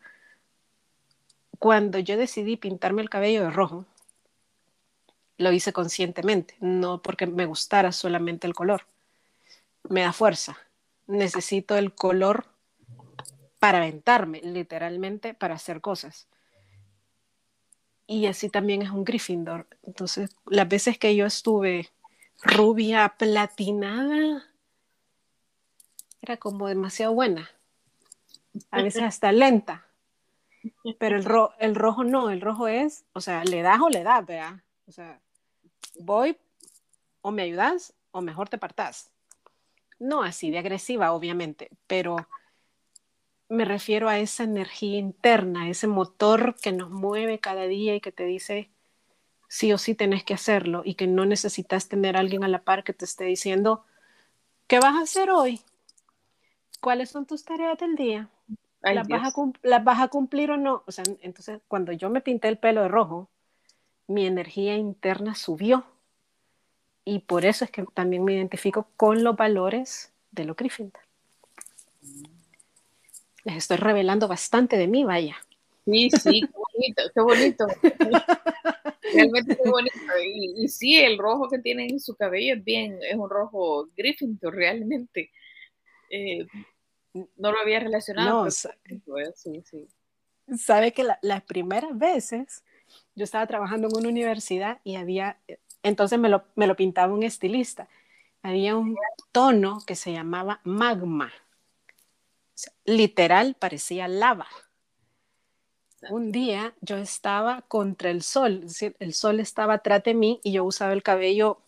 cuando yo decidí pintarme el cabello de rojo, lo hice conscientemente, no porque me gustara solamente el color. Me da fuerza. Necesito el color para aventarme, literalmente para hacer cosas. Y así también es un Gryffindor. Entonces, las veces que yo estuve rubia, platinada, era como demasiado buena. A veces hasta lenta. Pero el, el rojo no, el rojo es, o sea, le das o le das, vea. O sea, voy o me ayudas o mejor te partás. No así de agresiva, obviamente, pero me refiero a esa energía interna, ese motor que nos mueve cada día y que te dice sí o sí tenés que hacerlo y que no necesitas tener a alguien a la par que te esté diciendo, ¿qué vas a hacer hoy? ¿Cuáles son tus tareas del día? ¿Las, vas a ¿Las, vas a cumplir o no? O sea, entonces cuando yo me pinté el pelo de rojo, mi energía interna subió. Y por eso es que también me identifico con los valores de lo Gryffindor les estoy revelando bastante de mí, vaya. Sí, sí, qué bonito, qué bonito. Realmente qué bonito. Y, sí, el rojo que tiene en su cabello es bien, es un rojo Gryffindor realmente. Eh, no lo había relacionado. No, sí, sí. Sabe que las primeras veces yo estaba trabajando en una universidad y había, entonces me lo, me lo pintaba un estilista. Había un tono que se llamaba magma literal parecía lava. Un día yo estaba contra el sol, es decir, el sol estaba atrás de mí y yo usaba el cabello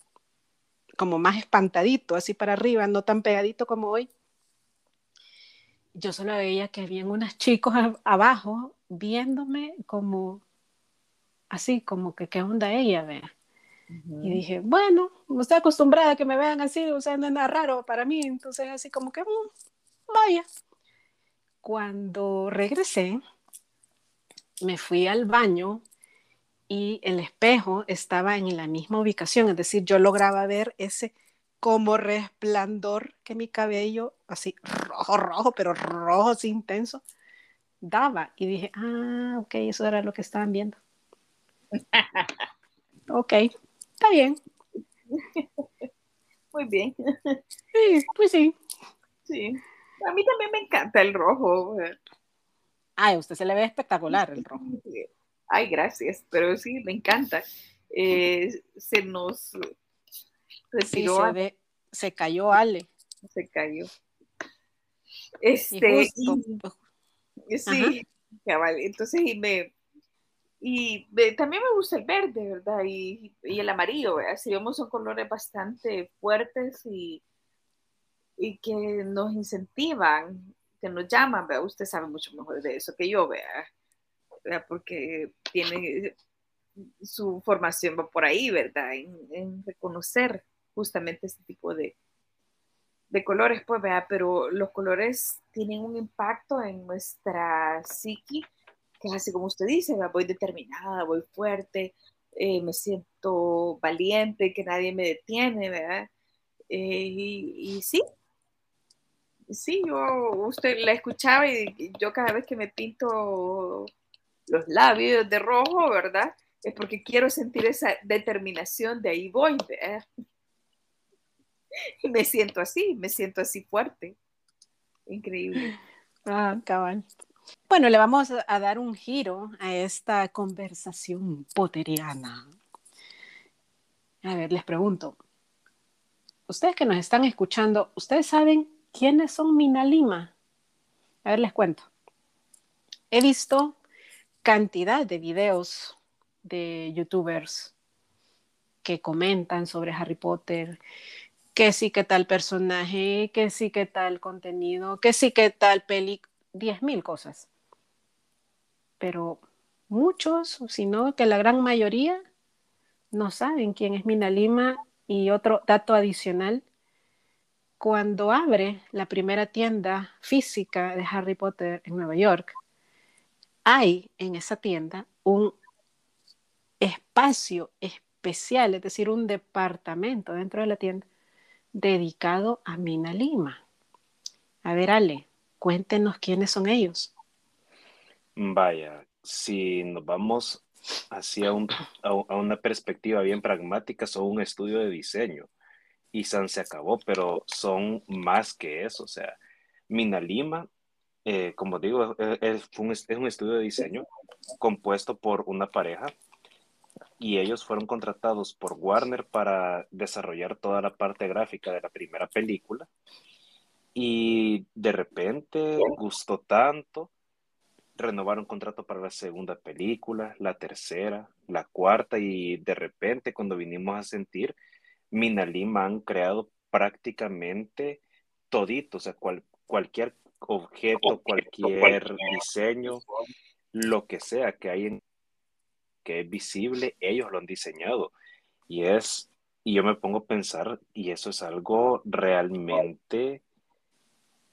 como más espantadito, así para arriba, no tan pegadito como hoy. Yo solo veía que habían unos chicos abajo viéndome como así, como que qué onda ella, vea. Y dije, bueno, no estoy acostumbrada a que me vean así, o sea, no es nada raro para mí, entonces así como que, mm, vaya, cuando regresé, me fui al baño y el espejo estaba en la misma ubicación, es decir, yo lograba ver ese como resplandor que mi cabello, así rojo, rojo, pero rojo, así intenso, daba. Y dije, ah, ok, eso era lo que estaban viendo. ok, está bien. Muy bien. Sí, pues sí. Sí. A mí también me encanta el rojo. Ay, a usted se le ve espectacular el rojo. Ay, gracias, pero sí, me encanta. Eh, se nos retiró. se, cayó Ale. Se cayó. Este, sí, entonces y me y también me gusta el verde, ¿verdad? Y, el amarillo, ¿verdad? Si vemos son colores bastante fuertes y, y que nos incentivan, que nos llaman, ¿vea? usted sabe mucho mejor de eso que yo, vea, porque tiene su formación va por ahí, ¿verdad? En, reconocer justamente este tipo de, de colores, pues vea, pero los colores tienen un impacto en nuestra psiqui, que es así como usted dice, voy determinada, voy fuerte, eh, me siento valiente, que nadie me detiene, ¿verdad? Eh, y, y, sí, sí, yo usted la escuchaba y yo cada vez que me pinto los labios de rojo, ¿verdad? Es porque quiero sentir esa determinación de ahí voy, ¿verdad? Me siento así, me siento así fuerte. Increíble. Ah, cabal. Bueno, le vamos a dar un giro a esta conversación poteriana. A ver, les pregunto, ustedes que nos están escuchando, ¿ustedes saben quiénes son Minalima? A ver, les cuento. He visto cantidad de videos de youtubers que comentan sobre Harry Potter, que sí que tal personaje, que sí que tal contenido, que sí que tal peli, diez mil cosas. Pero muchos, sino que la gran mayoría, no saben quién es Mina Lima. Y otro dato adicional, cuando abre la primera tienda física de Harry Potter en Nueva York, hay en esa tienda un espacio especial, es decir, un departamento dentro de la tienda dedicado a Mina Lima. A ver, Ale, cuéntenos quiénes son ellos. Vaya, si nos vamos hacia a, una perspectiva bien pragmática, son un estudio de diseño y San se acabó, pero son más que eso. O sea, Mina Lima, eh, como digo, un, es un estudio de diseño compuesto por una pareja y ellos fueron contratados por Warner para desarrollar toda la parte gráfica de la primera película. Y de repente gustó tanto, renovaron contrato para la segunda película, la tercera, la cuarta, y de repente cuando vinimos a sentir, Minalima han creado prácticamente todito, o sea, cualquier objeto, cualquier diseño, lo que sea que hay en que es visible, ellos lo han diseñado. Y es, y yo me pongo a pensar, y eso es algo realmente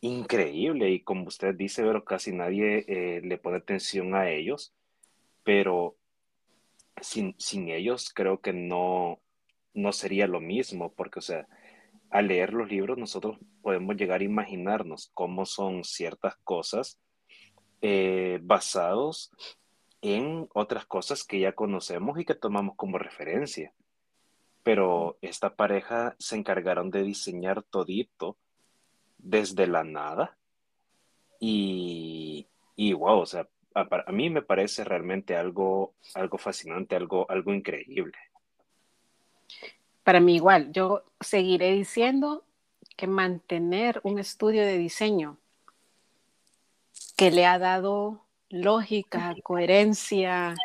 increíble. Y como usted dice, pero casi nadie eh, le pone atención a ellos, pero sin, sin ellos creo que no, no sería lo mismo, porque, o sea, al leer los libros nosotros podemos llegar a imaginarnos cómo son ciertas cosas eh, basados en otras cosas que ya conocemos y que tomamos como referencia. Pero esta pareja se encargaron de diseñar todito desde la nada y, y wow, o sea, a, mí me parece realmente algo, algo fascinante, algo, algo increíble. Para mí igual, yo seguiré diciendo que mantener un estudio de diseño que le ha dado lógica, coherencia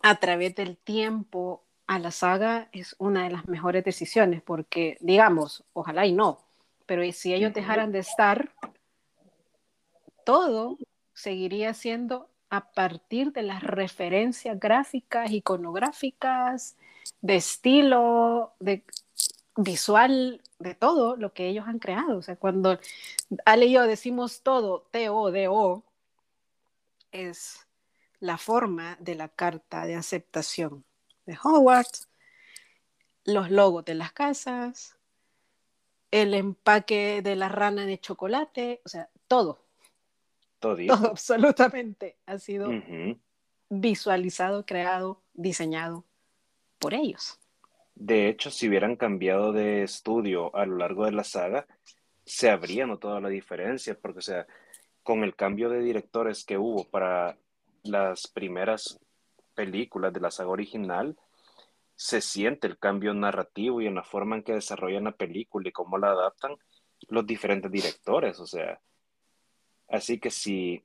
a través del tiempo a la saga es una de las mejores decisiones, porque digamos, ojalá y no, pero si ellos dejaran de estar, todo seguiría siendo a partir de las referencias gráficas, iconográficas, de estilo, de visual, de todo lo que ellos han creado. O sea, cuando Ale y yo decimos todo, T-O-D-O, es la forma de la carta de aceptación de Hogwarts, los logos de las casas, el empaque de la rana de chocolate, o sea, todo. Todo, absolutamente ha sido visualizado, creado, diseñado por ellos. De hecho, si hubieran cambiado de estudio a lo largo de la saga, se habría notado la diferencia, porque, o sea, con el cambio de directores que hubo para las primeras películas de la saga original, se siente el cambio narrativo y en la forma en que desarrollan la película y cómo la adaptan los diferentes directores. O sea, así que si,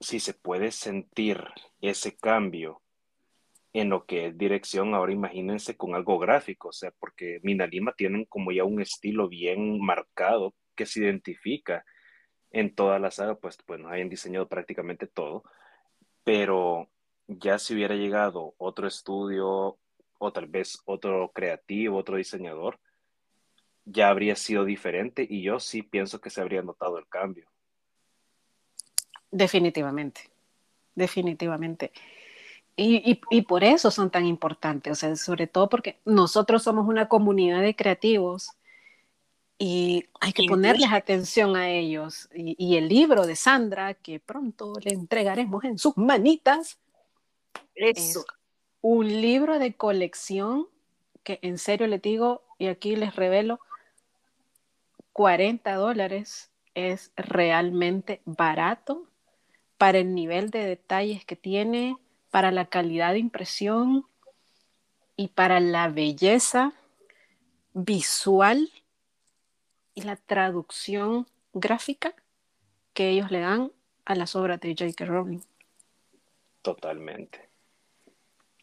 si se puede sentir ese cambio en lo que es dirección, ahora imagínense con algo gráfico, o sea, porque Minalima tienen como ya un estilo bien marcado que se identifica en toda la saga, pues, pues nos diseñado prácticamente todo, pero ya si hubiera llegado otro estudio o tal vez otro creativo, otro diseñador, ya habría sido diferente y yo sí pienso que se habría notado el cambio. Definitivamente, definitivamente. Y, y, y, por eso son tan importantes, o sea, sobre todo porque nosotros somos una comunidad de creativos y hay que ponerles atención a ellos. Y, el libro de Sandra, que pronto le entregaremos en sus manitas, es un libro de colección que en serio les digo, y aquí les revelo, 40 dólares es realmente barato para el nivel de detalles que tiene, para la calidad de impresión y para la belleza visual y la traducción gráfica que ellos le dan a las obras de J.K. Rowling. Totalmente.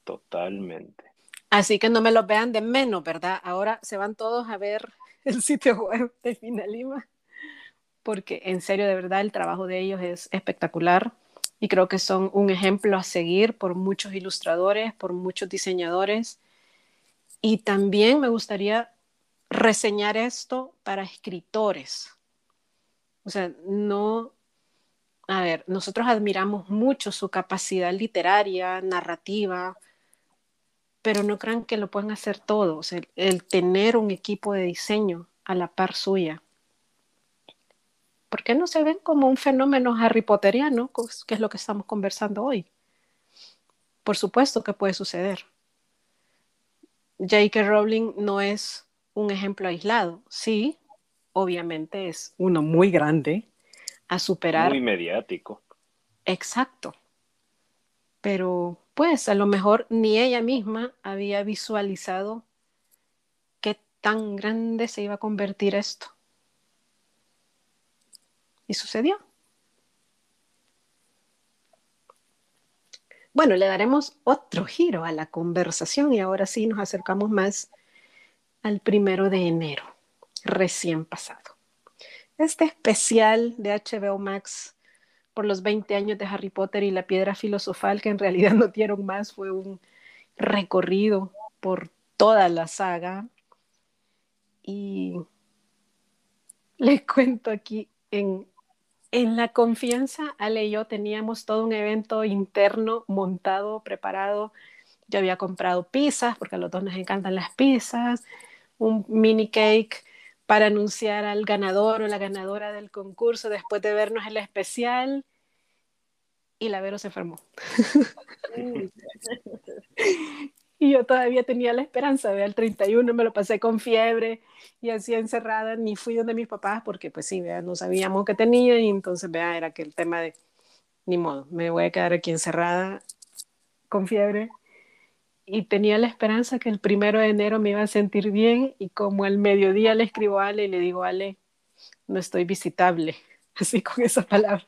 Totalmente. Así que no me los vean de menos, ¿verdad? Ahora se van todos a ver el sitio web de Finalima, porque en serio, de verdad, el trabajo de ellos es espectacular y creo que son un ejemplo a seguir por muchos ilustradores, por muchos diseñadores. Y también me gustaría reseñar esto para escritores. O sea, no, a ver, nosotros admiramos mucho su capacidad literaria, narrativa, pero no crean que lo pueden hacer todos. El, tener un equipo de diseño a la par suya. ¿Por qué no se ven como un fenómeno Harry Potteriano, que es lo que estamos conversando hoy? Por supuesto que puede suceder. J.K. Rowling no es un ejemplo aislado. Sí, obviamente es uno muy grande a superar. Muy mediático. Exacto. Pero pues a lo mejor ni ella misma había visualizado qué tan grande se iba a convertir esto. Y sucedió. Bueno, le daremos otro giro a la conversación y ahora sí nos acercamos más al primero de enero, recién pasado. Este especial de HBO Max por los 20 años de Harry Potter y la piedra filosofal, que en realidad no dieron más, fue un recorrido por toda la saga. Y les cuento aquí, en, en la confianza, Ale y yo teníamos todo un evento interno montado, preparado. Yo había comprado pizzas, porque a los dos nos encantan las pizzas, un mini cake para anunciar al ganador o la ganadora del concurso después de vernos el especial y la Vero se enfermó. y yo todavía tenía la esperanza, vea, el 31 me lo pasé con fiebre y así encerrada, ni fui donde mis papás porque pues sí, vea, no sabíamos qué tenía y entonces vea, era que el tema de, ni modo, me voy a quedar aquí encerrada con fiebre y tenía la esperanza que el primero de enero me iba a sentir bien y como al mediodía le escribo a Ale y le digo, Ale, no estoy visitable, así con esa palabra.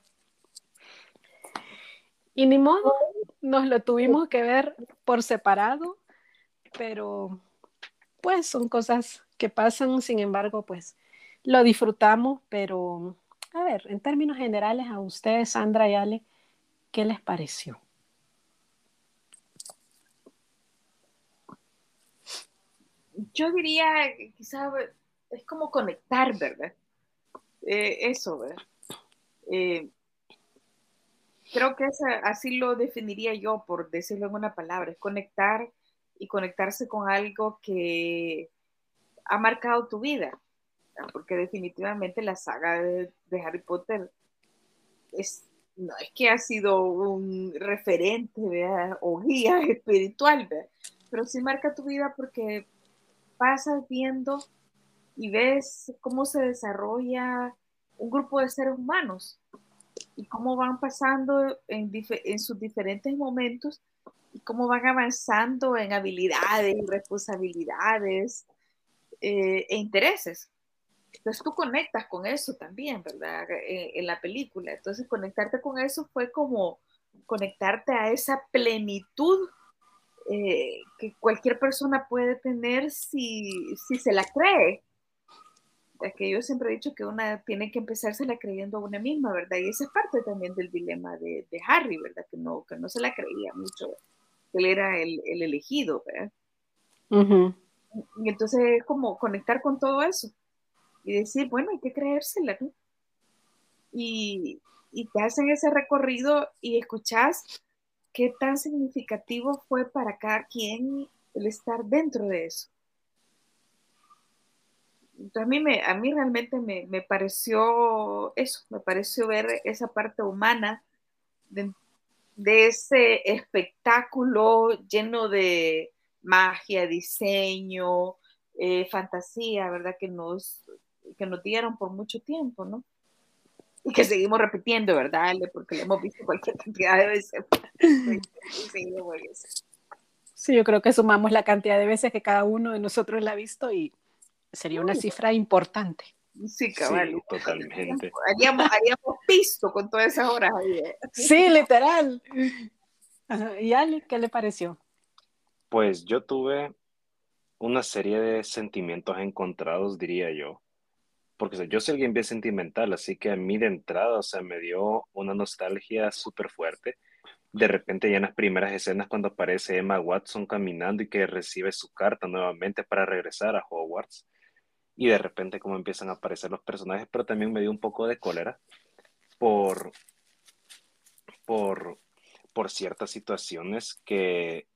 Y ni modo, nos lo tuvimos que ver por separado, pero pues son cosas que pasan, sin embargo, pues lo disfrutamos, pero a ver, en términos generales a ustedes, Sandra y Ale, ¿qué les pareció? Yo diría, quizá es como conectar, ¿verdad? Eh, eso, ¿verdad? Eh, creo que así lo definiría yo, por decirlo en una palabra, es conectar y conectarse con algo que ha marcado tu vida, porque definitivamente la saga de, Harry Potter es, no es que ha sido un referente o guía espiritual, ¿verdad? pero sí marca tu vida porque pasas viendo y ves cómo se desarrolla un grupo de seres humanos y cómo van pasando en, en sus diferentes momentos y cómo van avanzando en habilidades, responsabilidades eh, e intereses. Entonces tú conectas con eso también, ¿verdad? En, la película. Entonces conectarte con eso fue como conectarte a esa plenitud eh, que cualquier persona puede tener si, si se la cree. Es que yo siempre he dicho que una tiene que empezársela creyendo a una misma, ¿verdad? Y esa es parte también del dilema de, de Harry, ¿verdad? Que no, que no se la creía mucho, que él era el, el elegido, ¿verdad? Y entonces es como conectar con todo eso y decir, bueno, hay que creérsela, ¿no? Y, y te hacen ese recorrido y escuchas qué tan significativo fue para cada quien el estar dentro de eso. Entonces, a mí, me, a mí realmente me, me, pareció eso, me pareció ver esa parte humana de, ese espectáculo lleno de magia, diseño, eh, fantasía, ¿verdad? Que nos, que nos dieron por mucho tiempo, ¿no? Y que seguimos repitiendo, ¿verdad? Porque lo hemos visto cualquier cantidad de veces. Sí, yo creo que sumamos la cantidad de veces que cada uno de nosotros la ha visto y sería una cifra importante. Sí, cabrón. totalmente. Haríamos, haríamos pisto con todas esas horas ahí. ¿eh? Sí, literal. ¿Y Ali, qué le pareció? Pues yo tuve una serie de sentimientos encontrados, diría yo. Porque yo soy alguien bien sentimental, así que a mí de entrada, o sea, me dio una nostalgia súper fuerte. De repente ya en las primeras escenas cuando aparece Emma Watson caminando y que recibe su carta nuevamente para regresar a Hogwarts. Y de repente como empiezan a aparecer los personajes, pero también me dio un poco de cólera por, por, por ciertas situaciones que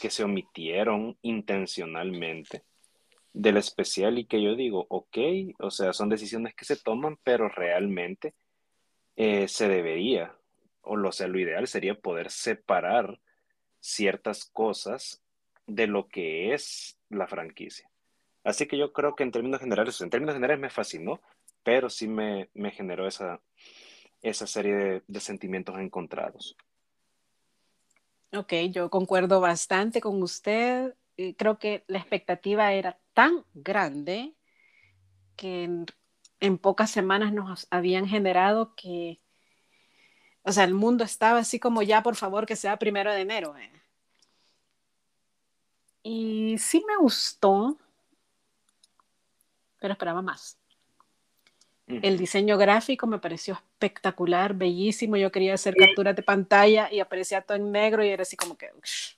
que se omitieron intencionalmente del especial y que yo digo, ok, o sea, son decisiones que se toman, pero realmente eh, se debería, o lo sea, lo ideal sería poder separar ciertas cosas de lo que es la franquicia. Así que yo creo que en términos generales, en términos generales me fascinó, pero sí me, generó esa, esa serie de sentimientos encontrados. Ok, yo concuerdo bastante con usted. Creo que la expectativa era tan grande que en, pocas semanas nos habían generado que, o sea, el mundo estaba así como ya, por favor, que sea primero de enero. Eh. Y sí me gustó, pero esperaba más. El diseño gráfico me pareció espectacular, bellísimo. Yo quería hacer capturas de pantalla y aparecía todo en negro y era así como que,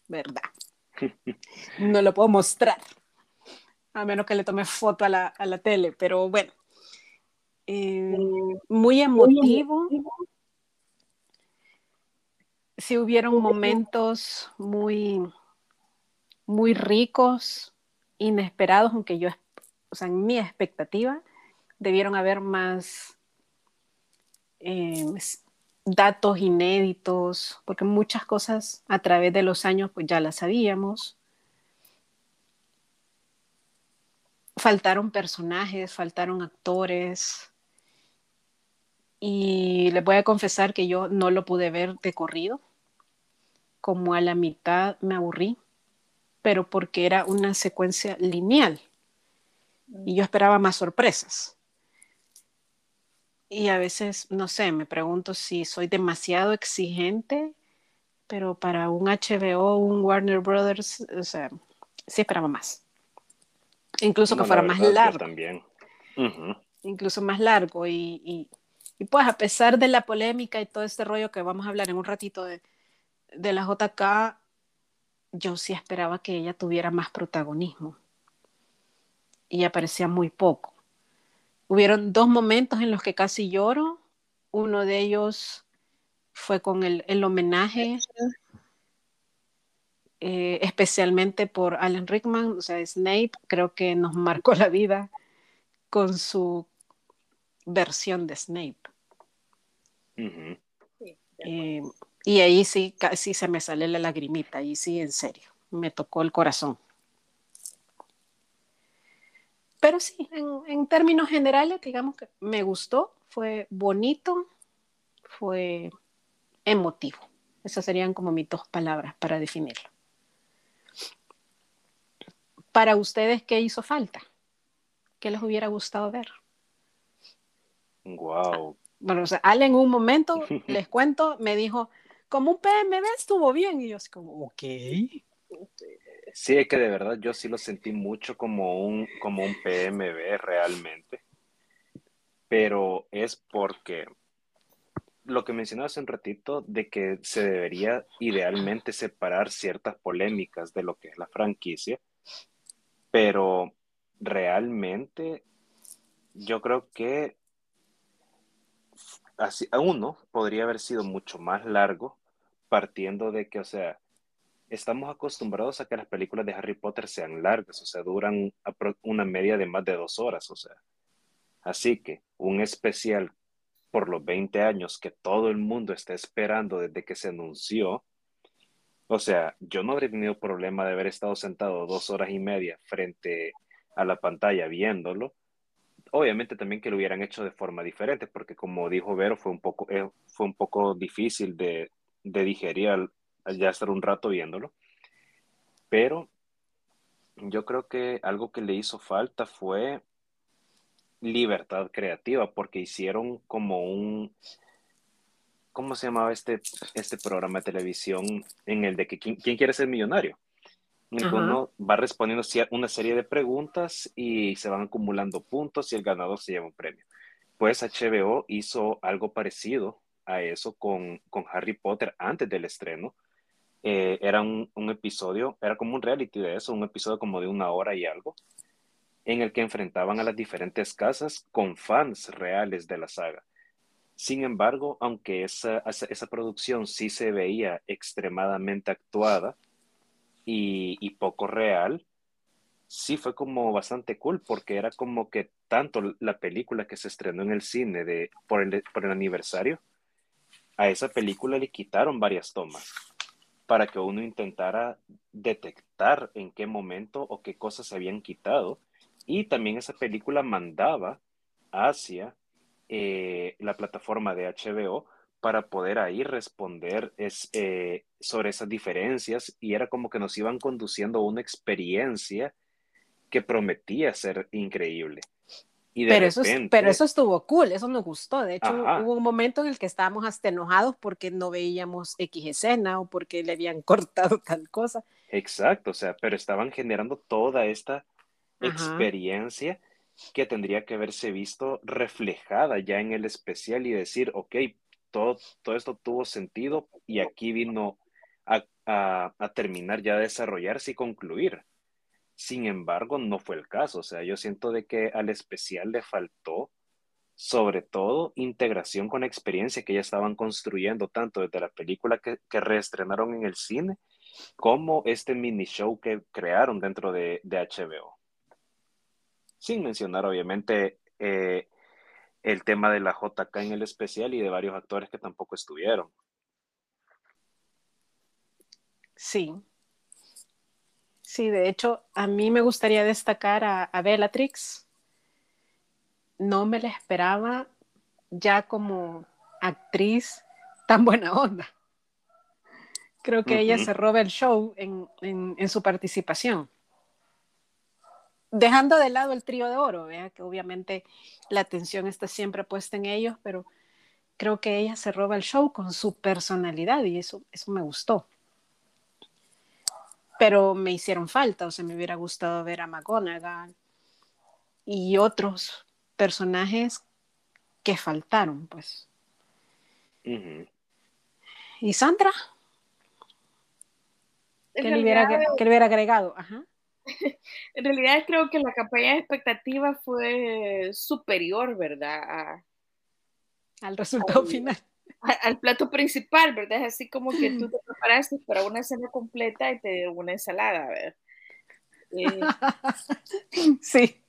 verdad. No lo puedo mostrar, a menos que le tome foto a la, a la tele, pero bueno. Eh, muy emotivo. Sí hubieron momentos muy, muy ricos, inesperados, aunque yo, o sea, en mi expectativa, debieron haber más eh, datos inéditos, porque muchas cosas a través de los años pues ya las sabíamos. Faltaron personajes, faltaron actores. Y les voy a confesar que yo no lo pude ver de corrido. Como a la mitad me aburrí, pero porque era una secuencia lineal. Y yo esperaba más sorpresas. Y a veces, no sé, me pregunto si soy demasiado exigente, pero para un HBO, un Warner Brothers, o sea, sí esperaba más. Incluso que fuera más largo. También. Incluso más largo. Y, y, pues a pesar de la polémica y todo este rollo que vamos a hablar en un ratito de, de la JK, yo sí esperaba que ella tuviera más protagonismo. Y aparecía muy poco. Hubieron dos momentos en los que casi lloro. Uno de ellos fue con el, homenaje, eh, especialmente por Alan Rickman, o sea, Snape, creo que nos marcó la vida con su versión de Snape. Eh, y ahí sí, casi se me sale la lagrimita, ahí sí, en serio, me tocó el corazón. Pero sí, en, términos generales, digamos que me gustó, fue bonito, fue emotivo. Esas serían como mis dos palabras para definirlo. Para ustedes, ¿qué hizo falta? ¿Qué les hubiera gustado ver? Wow. Bueno, o sea, Ale en un momento, les cuento, me dijo, como un PMB estuvo bien. Y yo así como, ok. Sí, es que de verdad yo sí lo sentí mucho como un, como un PMB realmente. Pero es porque lo que mencionaba hace un ratito de que se debería idealmente separar ciertas polémicas de lo que es la franquicia, pero realmente yo creo que así, uno podría haber sido mucho más largo partiendo de que, o sea, estamos acostumbrados a que las películas de Harry Potter sean largas, o sea, duran una media de más de dos horas, o sea. Así que un especial por los 20 años que todo el mundo está esperando desde que se anunció, o sea, yo no habría tenido problema de haber estado sentado dos horas y media frente a la pantalla viéndolo, obviamente también que lo hubieran hecho de forma diferente, porque como dijo Vero, fue un poco, eh, fue un poco difícil de, de digerir al, ya estar un rato viéndolo. Pero yo creo que algo que le hizo falta fue libertad creativa, porque hicieron como un, ¿cómo se llamaba este, este programa de televisión en el de que quién, quiere ser millonario? uno va respondiendo una serie de preguntas y se van acumulando puntos y el ganador se lleva un premio. Pues HBO hizo algo parecido a eso con, con Harry Potter antes del estreno. Eh, era un, episodio, era como un reality de eso, un episodio como de una hora y algo, en el que enfrentaban a las diferentes casas con fans reales de la saga. Sin embargo, aunque esa, esa, producción sí se veía extremadamente actuada y, y, poco real, sí fue como bastante cool porque era como que tanto la película que se estrenó en el cine de, por, el, por el aniversario a esa película le quitaron varias tomas para que uno intentara detectar en qué momento o qué cosas se habían quitado. Y también esa película mandaba hacia eh, la plataforma de HBO para poder ahí responder es, eh, sobre esas diferencias y era como que nos iban conduciendo a una experiencia que prometía ser increíble pero, eso, pero eso estuvo cool, eso nos gustó. De hecho, hubo un momento en el que estábamos hasta enojados porque no veíamos X escena o porque le habían cortado tal cosa. Exacto, o sea, pero estaban generando toda esta experiencia que tendría que haberse visto reflejada ya en el especial y decir, ok, todo, todo esto tuvo sentido y aquí vino a, a terminar ya de desarrollarse y concluir. Sin embargo, no fue el caso. O sea, yo siento de que al especial le faltó, sobre todo, integración con experiencia que ya estaban construyendo, tanto desde la película que, reestrenaron en el cine, como este mini show que crearon dentro de, HBO. Sin mencionar, obviamente, eh, el tema de la JK en el especial y de varios actores que tampoco estuvieron. Sí, Sí, de hecho, a mí me gustaría destacar a, Bellatrix. No me la esperaba ya como actriz tan buena onda. Creo que ella se roba el show en, su participación. Dejando de lado el trío de oro, que obviamente la atención está siempre puesta en ellos, pero creo que ella se roba el show con su personalidad y eso, eso me gustó pero me hicieron falta, o sea, me hubiera gustado ver a McGonagall y otros personajes que faltaron, pues. ¿Y Sandra? ¿Qué, le hubiera, agregado? En realidad creo que la campaña de expectativa fue superior, ¿verdad? al resultado final al plato principal, ¿verdad? Es así como que tú te preparaste para una cena completa y te una ensalada, ¿verdad? Eh, sí.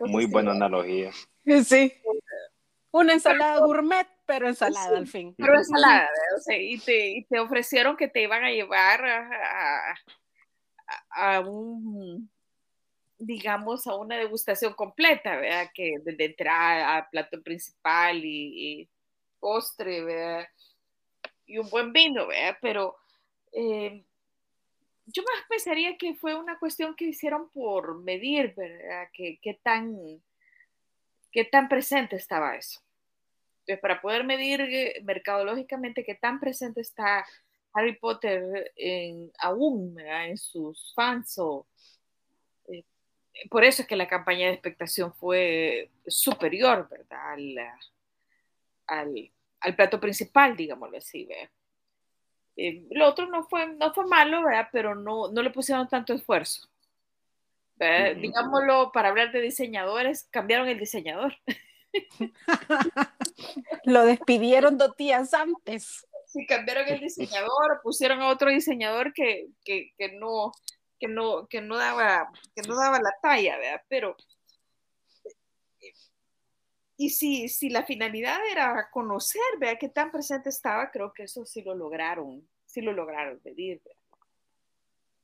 Muy buena analogía. Sí. Una ensalada gourmet, pero ensalada al fin. Pero ensalada, o sea, y, te, y, te, ofrecieron que te iban a llevar a, a, un, digamos, a una degustación completa, ¿verdad? Que desde entrada a plato principal y postre. Y un buen vino, ¿verdad? Pero eh, yo más pensaría que fue una cuestión que hicieron por medir, ¿verdad? ¿Qué, tan, qué tan presente estaba eso? Entonces, para poder medir eh, mercadológicamente qué tan presente está Harry Potter aún ¿verdad? en sus fans o, eh, por eso es que la campaña de expectación fue superior, ¿verdad? Al, al, al plato principal, digámoslo así, eh, lo otro no fue, no fue malo, ¿verdad? Pero no, no le pusieron tanto esfuerzo. Digámoslo, para hablar de diseñadores, cambiaron el diseñador. Lo despidieron dos días antes. Sí, cambiaron el diseñador, pusieron a otro diseñador que, que, que no, que no, que no daba, que no daba la talla, ¿verdad? Pero y si, si la finalidad era conocer, vea qué tan presente estaba, creo que eso sí lo lograron, sí lo lograron pedir.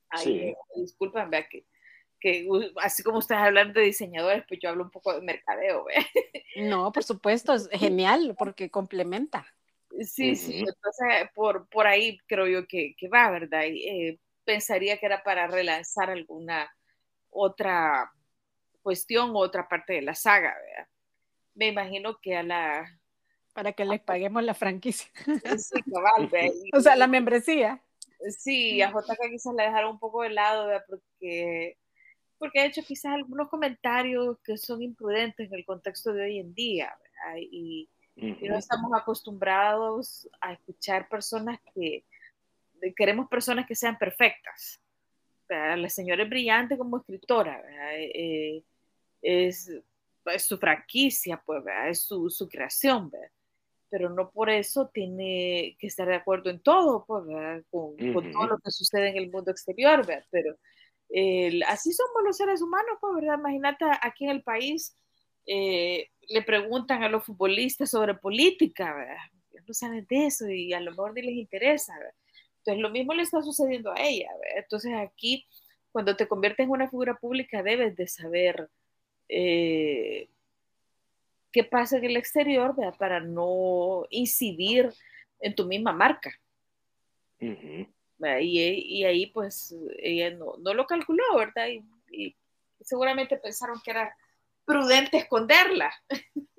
Ay, sí. disculpen, vea que, que así como estás hablando de diseñadores, pues yo hablo un poco de mercadeo. No, por supuesto, es genial porque complementa. Sí, sí, entonces por, por ahí creo yo que, que va, ¿verdad? Y, eh, pensaría que era para relanzar alguna otra cuestión o otra parte de la saga, ¿verdad? Me imagino que a la... Para que les paguemos la franquicia. Sí, cabal, o sea, la membresía. Sí, a JK quizás la dejaron un poco de lado, ¿verdad? Porque porque ha hecho quizás algunos comentarios que son imprudentes en el contexto de hoy en día, ¿verdad? Y, no estamos acostumbrados a escuchar personas que queremos personas que sean perfectas. La señora es brillante como escritora, eh, es, su franquicia, pues, es su, su creación, pero no por eso tiene que estar de acuerdo en todo, pues, con, con, todo lo que sucede en el mundo exterior, pero así somos los seres humanos, pues, ¿verdad? Imagínate aquí en el país, eh, le preguntan a los futbolistas sobre política, ¿verdad? No saben de eso y a lo mejor ni les interesa, ¿verdad? Entonces, lo mismo le está sucediendo a ella, ¿verdad? Entonces, aquí, cuando te conviertes en una figura pública, debes de saber eh, qué pasa en el exterior, ¿verdad? Para no incidir en tu misma marca. Y, ahí pues ella no, no lo calculó, ¿verdad? Y, seguramente pensaron que era prudente esconderla.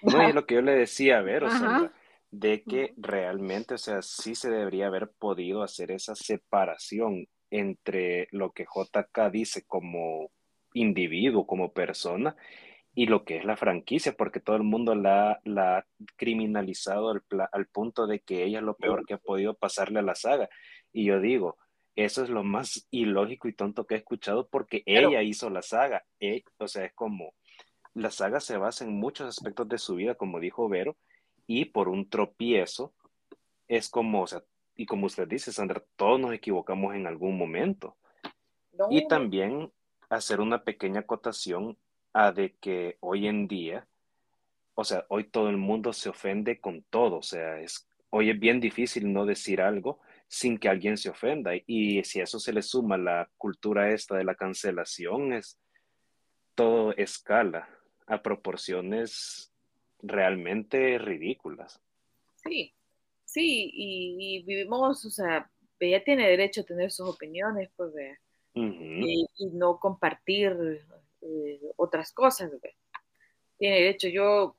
No, y lo que yo le decía, a ver, o sea, de que realmente, o sea, sí se debería haber podido hacer esa separación entre lo que JK dice como individuo, como persona, y lo que es la franquicia, porque todo el mundo la, la ha criminalizado al, al, punto de que ella es lo peor que ha podido pasarle a la saga. Y yo digo, eso es lo más ilógico y tonto que he escuchado porque ella hizo la saga. E, o sea, es como, la saga se basa en muchos aspectos de su vida, como dijo Vero, y por un tropiezo es como, o sea, y como usted dice, Sandra, todos nos equivocamos en algún momento. Y también hacer una pequeña acotación a de que hoy en día, o sea, hoy todo el mundo se ofende con todo, o sea, es, hoy es bien difícil no decir algo sin que alguien se ofenda. Y si a eso se le suma la cultura esta de la cancelación, es todo escala a proporciones realmente ridículas. Sí, sí, y, vivimos, o sea, ella tiene derecho a tener sus opiniones, pues, y, no compartir eh, otras cosas. Tiene derecho, yo,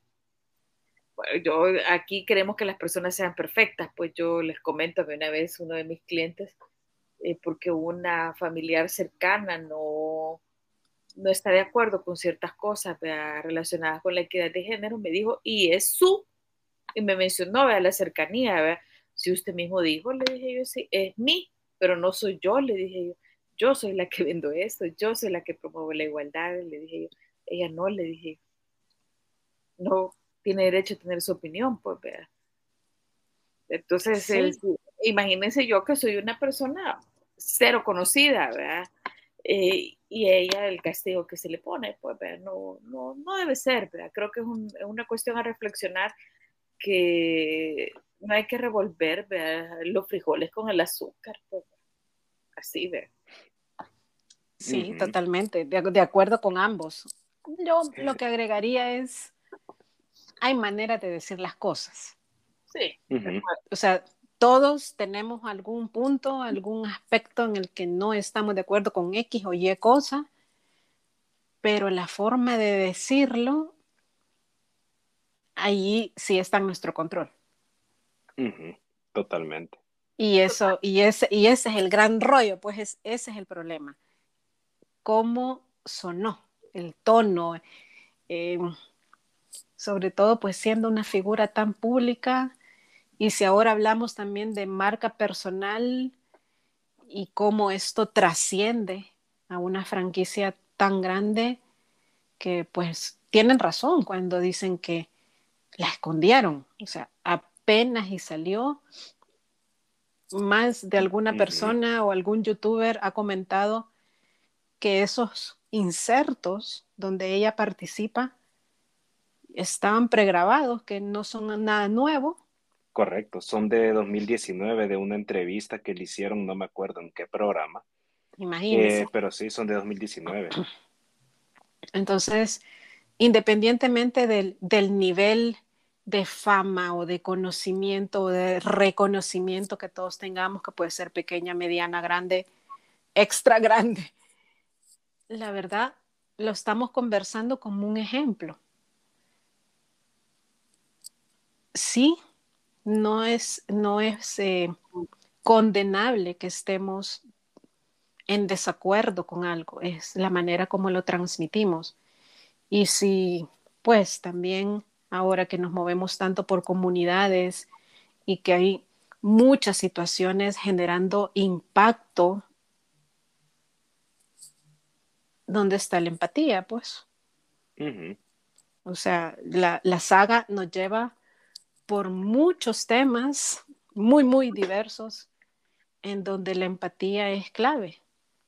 yo aquí queremos que las personas sean perfectas, pues yo les comento que una vez uno de mis clientes, eh, porque una familiar cercana no, no está de acuerdo con ciertas cosas relacionadas con la equidad de género, me dijo, y es su, y me mencionó ¿vea? la cercanía, si usted mismo dijo, le dije yo, sí, es mi, pero no soy yo, le dije yo yo soy la que vendo esto, yo soy la que promueve la igualdad, le dije yo, ella no, le dije, no tiene derecho a tener su opinión, pues, vea. Entonces, imagínense yo que soy una persona cero conocida, ¿verdad? Eh, y ella, el castigo que se le pone, pues, ¿verdad? No, no, no debe ser, ¿verdad? Creo que es, una cuestión a reflexionar que no hay que revolver, ¿verdad? Los frijoles con el azúcar, pues, así, ¿verdad? Sí, totalmente, de, acuerdo con ambos. Yo lo que agregaría es, hay manera de decir las cosas. Sí. O sea, todos tenemos algún punto, algún aspecto en el que no estamos de acuerdo con X o Y cosa, pero la forma de decirlo, ahí sí está en nuestro control. Totalmente. Y eso, y ese, y ese es el gran rollo, pues ese es el problema cómo sonó, el tono, eh, sobre todo pues siendo una figura tan pública y si ahora hablamos también de marca personal y cómo esto trasciende a una franquicia tan grande que pues tienen razón cuando dicen que la escondieron, o sea, apenas y salió, más de alguna persona o algún youtuber ha comentado que esos insertos donde ella participa estaban pregrabados, que no son nada nuevo. Correcto, son de 2019, de una entrevista que le hicieron, no me acuerdo en qué programa, Imagínense. Eh, pero sí, son de 2019. Entonces, independientemente del, del nivel de fama o de conocimiento o de reconocimiento que todos tengamos, que puede ser pequeña, mediana, grande, extra grande, la verdad lo estamos conversando como un ejemplo. Sí, no es, no es eh, condenable que estemos en desacuerdo con algo, es la manera como lo transmitimos. Y si, pues también ahora que nos movemos tanto por comunidades y que hay muchas situaciones generando impacto, ¿dónde está la empatía? Pues. O sea, la, la saga nos lleva por muchos temas muy, muy diversos en donde la empatía es clave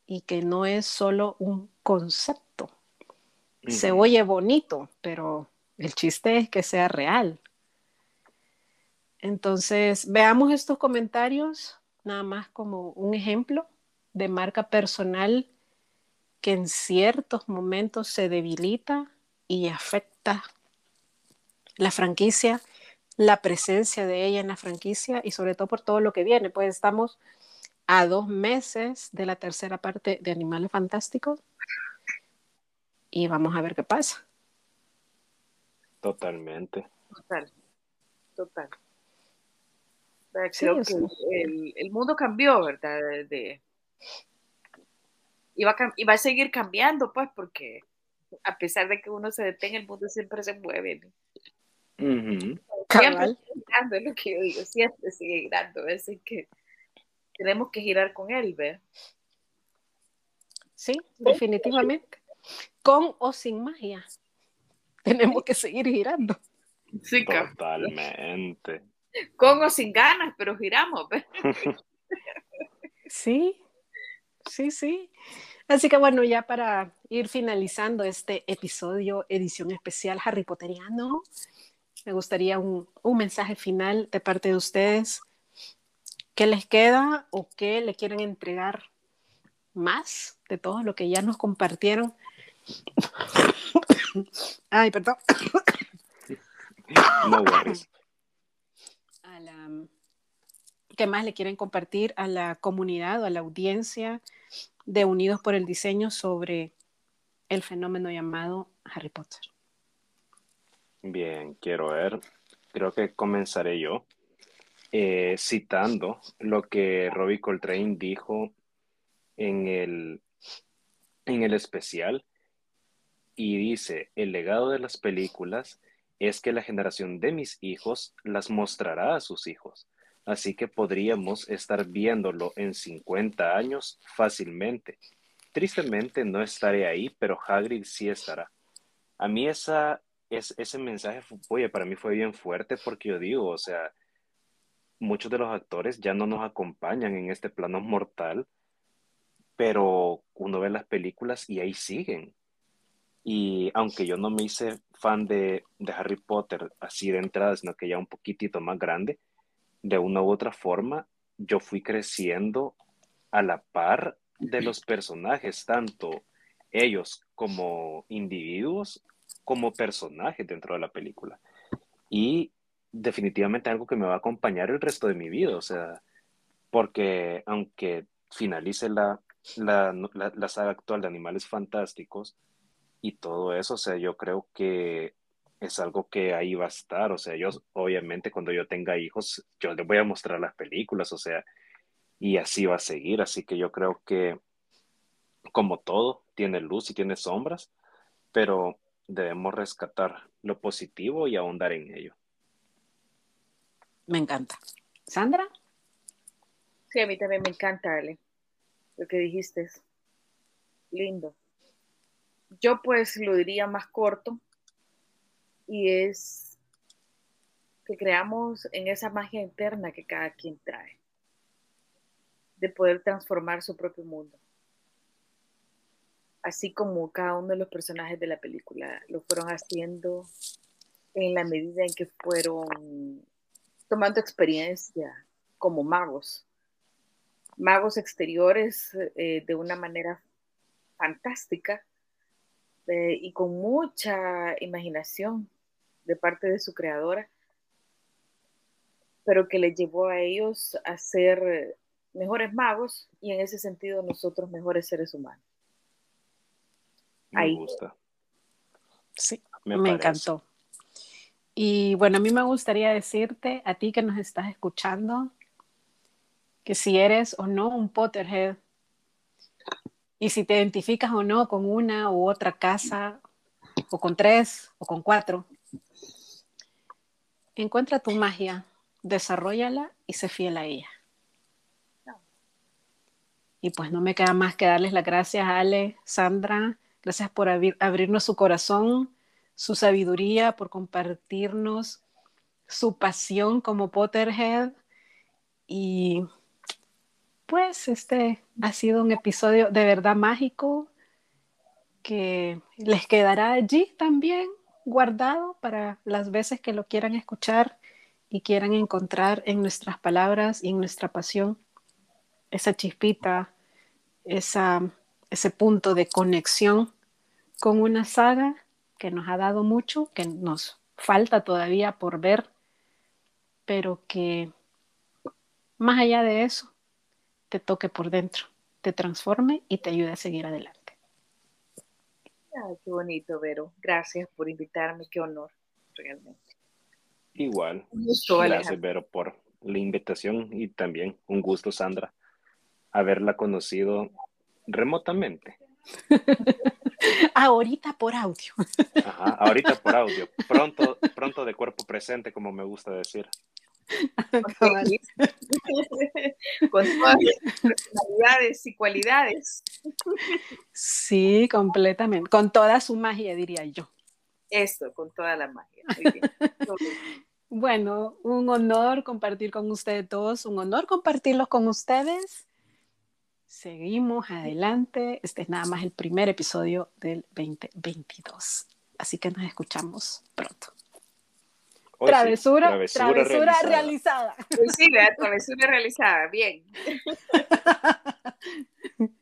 y que no es solo un concepto. Se oye bonito, pero el chiste es que sea real. Entonces, veamos estos comentarios nada más como un ejemplo de marca personal que en ciertos momentos se debilita y afecta la franquicia, la presencia de ella en la franquicia y sobre todo por todo lo que viene. Pues estamos a dos meses de la tercera parte de Animales Fantásticos y vamos a ver qué pasa. Totalmente. Total, total. Creo que el, mundo cambió, ¿verdad? De, y, va a, y va a seguir cambiando, pues, porque a pesar de que uno se detenga, el mundo siempre se mueve. Siempre sigue girando, es lo que yo digo, siempre sigue girando. Es que tenemos que girar con él, ¿ve? Sí, definitivamente. Con o sin magia. Tenemos que seguir girando. Sí, Totalmente. Con o sin ganas, pero giramos. sí, sí, sí. Así que bueno, ya para ir finalizando este episodio, edición especial Harry Potteriano, me gustaría un, un mensaje final de parte de ustedes ¿Qué les queda o qué le quieren entregar más de todo lo que ya nos compartieron? Ay, perdón. No ¿Qué más le quieren compartir a la comunidad o a la audiencia de Unidos por el Diseño sobre el fenómeno llamado Harry Potter? Bien, quiero ver. Creo que comenzaré yo. Eh, citando lo que Robbie Coltrane dijo en el, en el especial, y dice, el legado de las películas es que la generación de mis hijos las mostrará a sus hijos. Así que podríamos estar viéndolo en 50 años fácilmente. Tristemente no estaré ahí, pero Hagrid sí estará. A mí esa, es, ese mensaje, oye, para mí fue bien fuerte porque yo digo, o sea, muchos de los actores ya no nos acompañan en este plano mortal, pero uno ve las películas y ahí siguen. Y aunque yo no me hice fan de, Harry Potter así de entrada, sino que ya un poquitito más grande, de una u otra forma, yo fui creciendo a la par de los personajes, tanto ellos como individuos, como personajes dentro de la película. Y definitivamente algo que me va a acompañar el resto de mi vida, o sea, porque aunque finalice la, la, la, saga actual de Animales Fantásticos y todo eso, o sea, yo creo que es algo que ahí va a estar, o sea, yo obviamente cuando yo tenga hijos, yo les voy a mostrar las películas, o sea, y así va a seguir, así que yo creo que como todo, tiene luz y tiene sombras, pero debemos rescatar lo positivo y ahondar en ello. Me encanta. ¿Sandra? Sí, a mí también me encanta, Ale. Lo que dijiste lindo. Yo pues lo diría más corto y es que creamos en esa magia interna que cada quien trae, de poder transformar su propio mundo. Así como cada uno de los personajes de la película lo fueron haciendo en la medida en que fueron tomando experiencia como magos magos exteriores eh, de una manera fantástica eh, y con mucha imaginación de parte de su creadora, pero que le llevó a ellos a ser mejores magos y en ese sentido nosotros mejores seres humanos. Me gusta. Sí, me, encantó. Y bueno, a mí me gustaría decirte, a ti que nos estás escuchando, que si eres o no un Potterhead, y si te identificas o no con una u otra casa, o con tres, o con cuatro, encuentra tu magia, desarrollala y sé fiel a ella. Y pues no me queda más que darles las gracias a Ale, Sandra, gracias por abrirnos su corazón, su sabiduría, por compartirnos su pasión como Potterhead. Y pues este ha sido un episodio de verdad mágico que les quedará allí también guardado para las veces que lo quieran escuchar y quieran encontrar en nuestras palabras y en nuestra pasión esa chispita, esa, ese punto de conexión con una saga que nos ha dado mucho, que nos falta todavía por ver, pero que más allá de eso, te toque por dentro, te transforme y te ayude a seguir adelante. Ay, qué bonito, Vero. Gracias por invitarme, qué honor, realmente. Igual. Gracias, Vero, por la invitación y también un gusto, Sandra, haberla conocido remotamente. ahorita por audio. Ajá, ahorita por audio. Pronto, pronto de cuerpo presente, como me gusta decir. Con todas las personalidades y cualidades. Sí, completamente. Con toda su magia, diría yo. Eso, con toda la magia. bueno, un honor compartir con ustedes todos, un honor compartirlos con ustedes. Seguimos adelante. Este es nada más el primer episodio del 2022. Así que nos escuchamos pronto travesura, travesura, realizada. Sí, travesura realizada. Bien.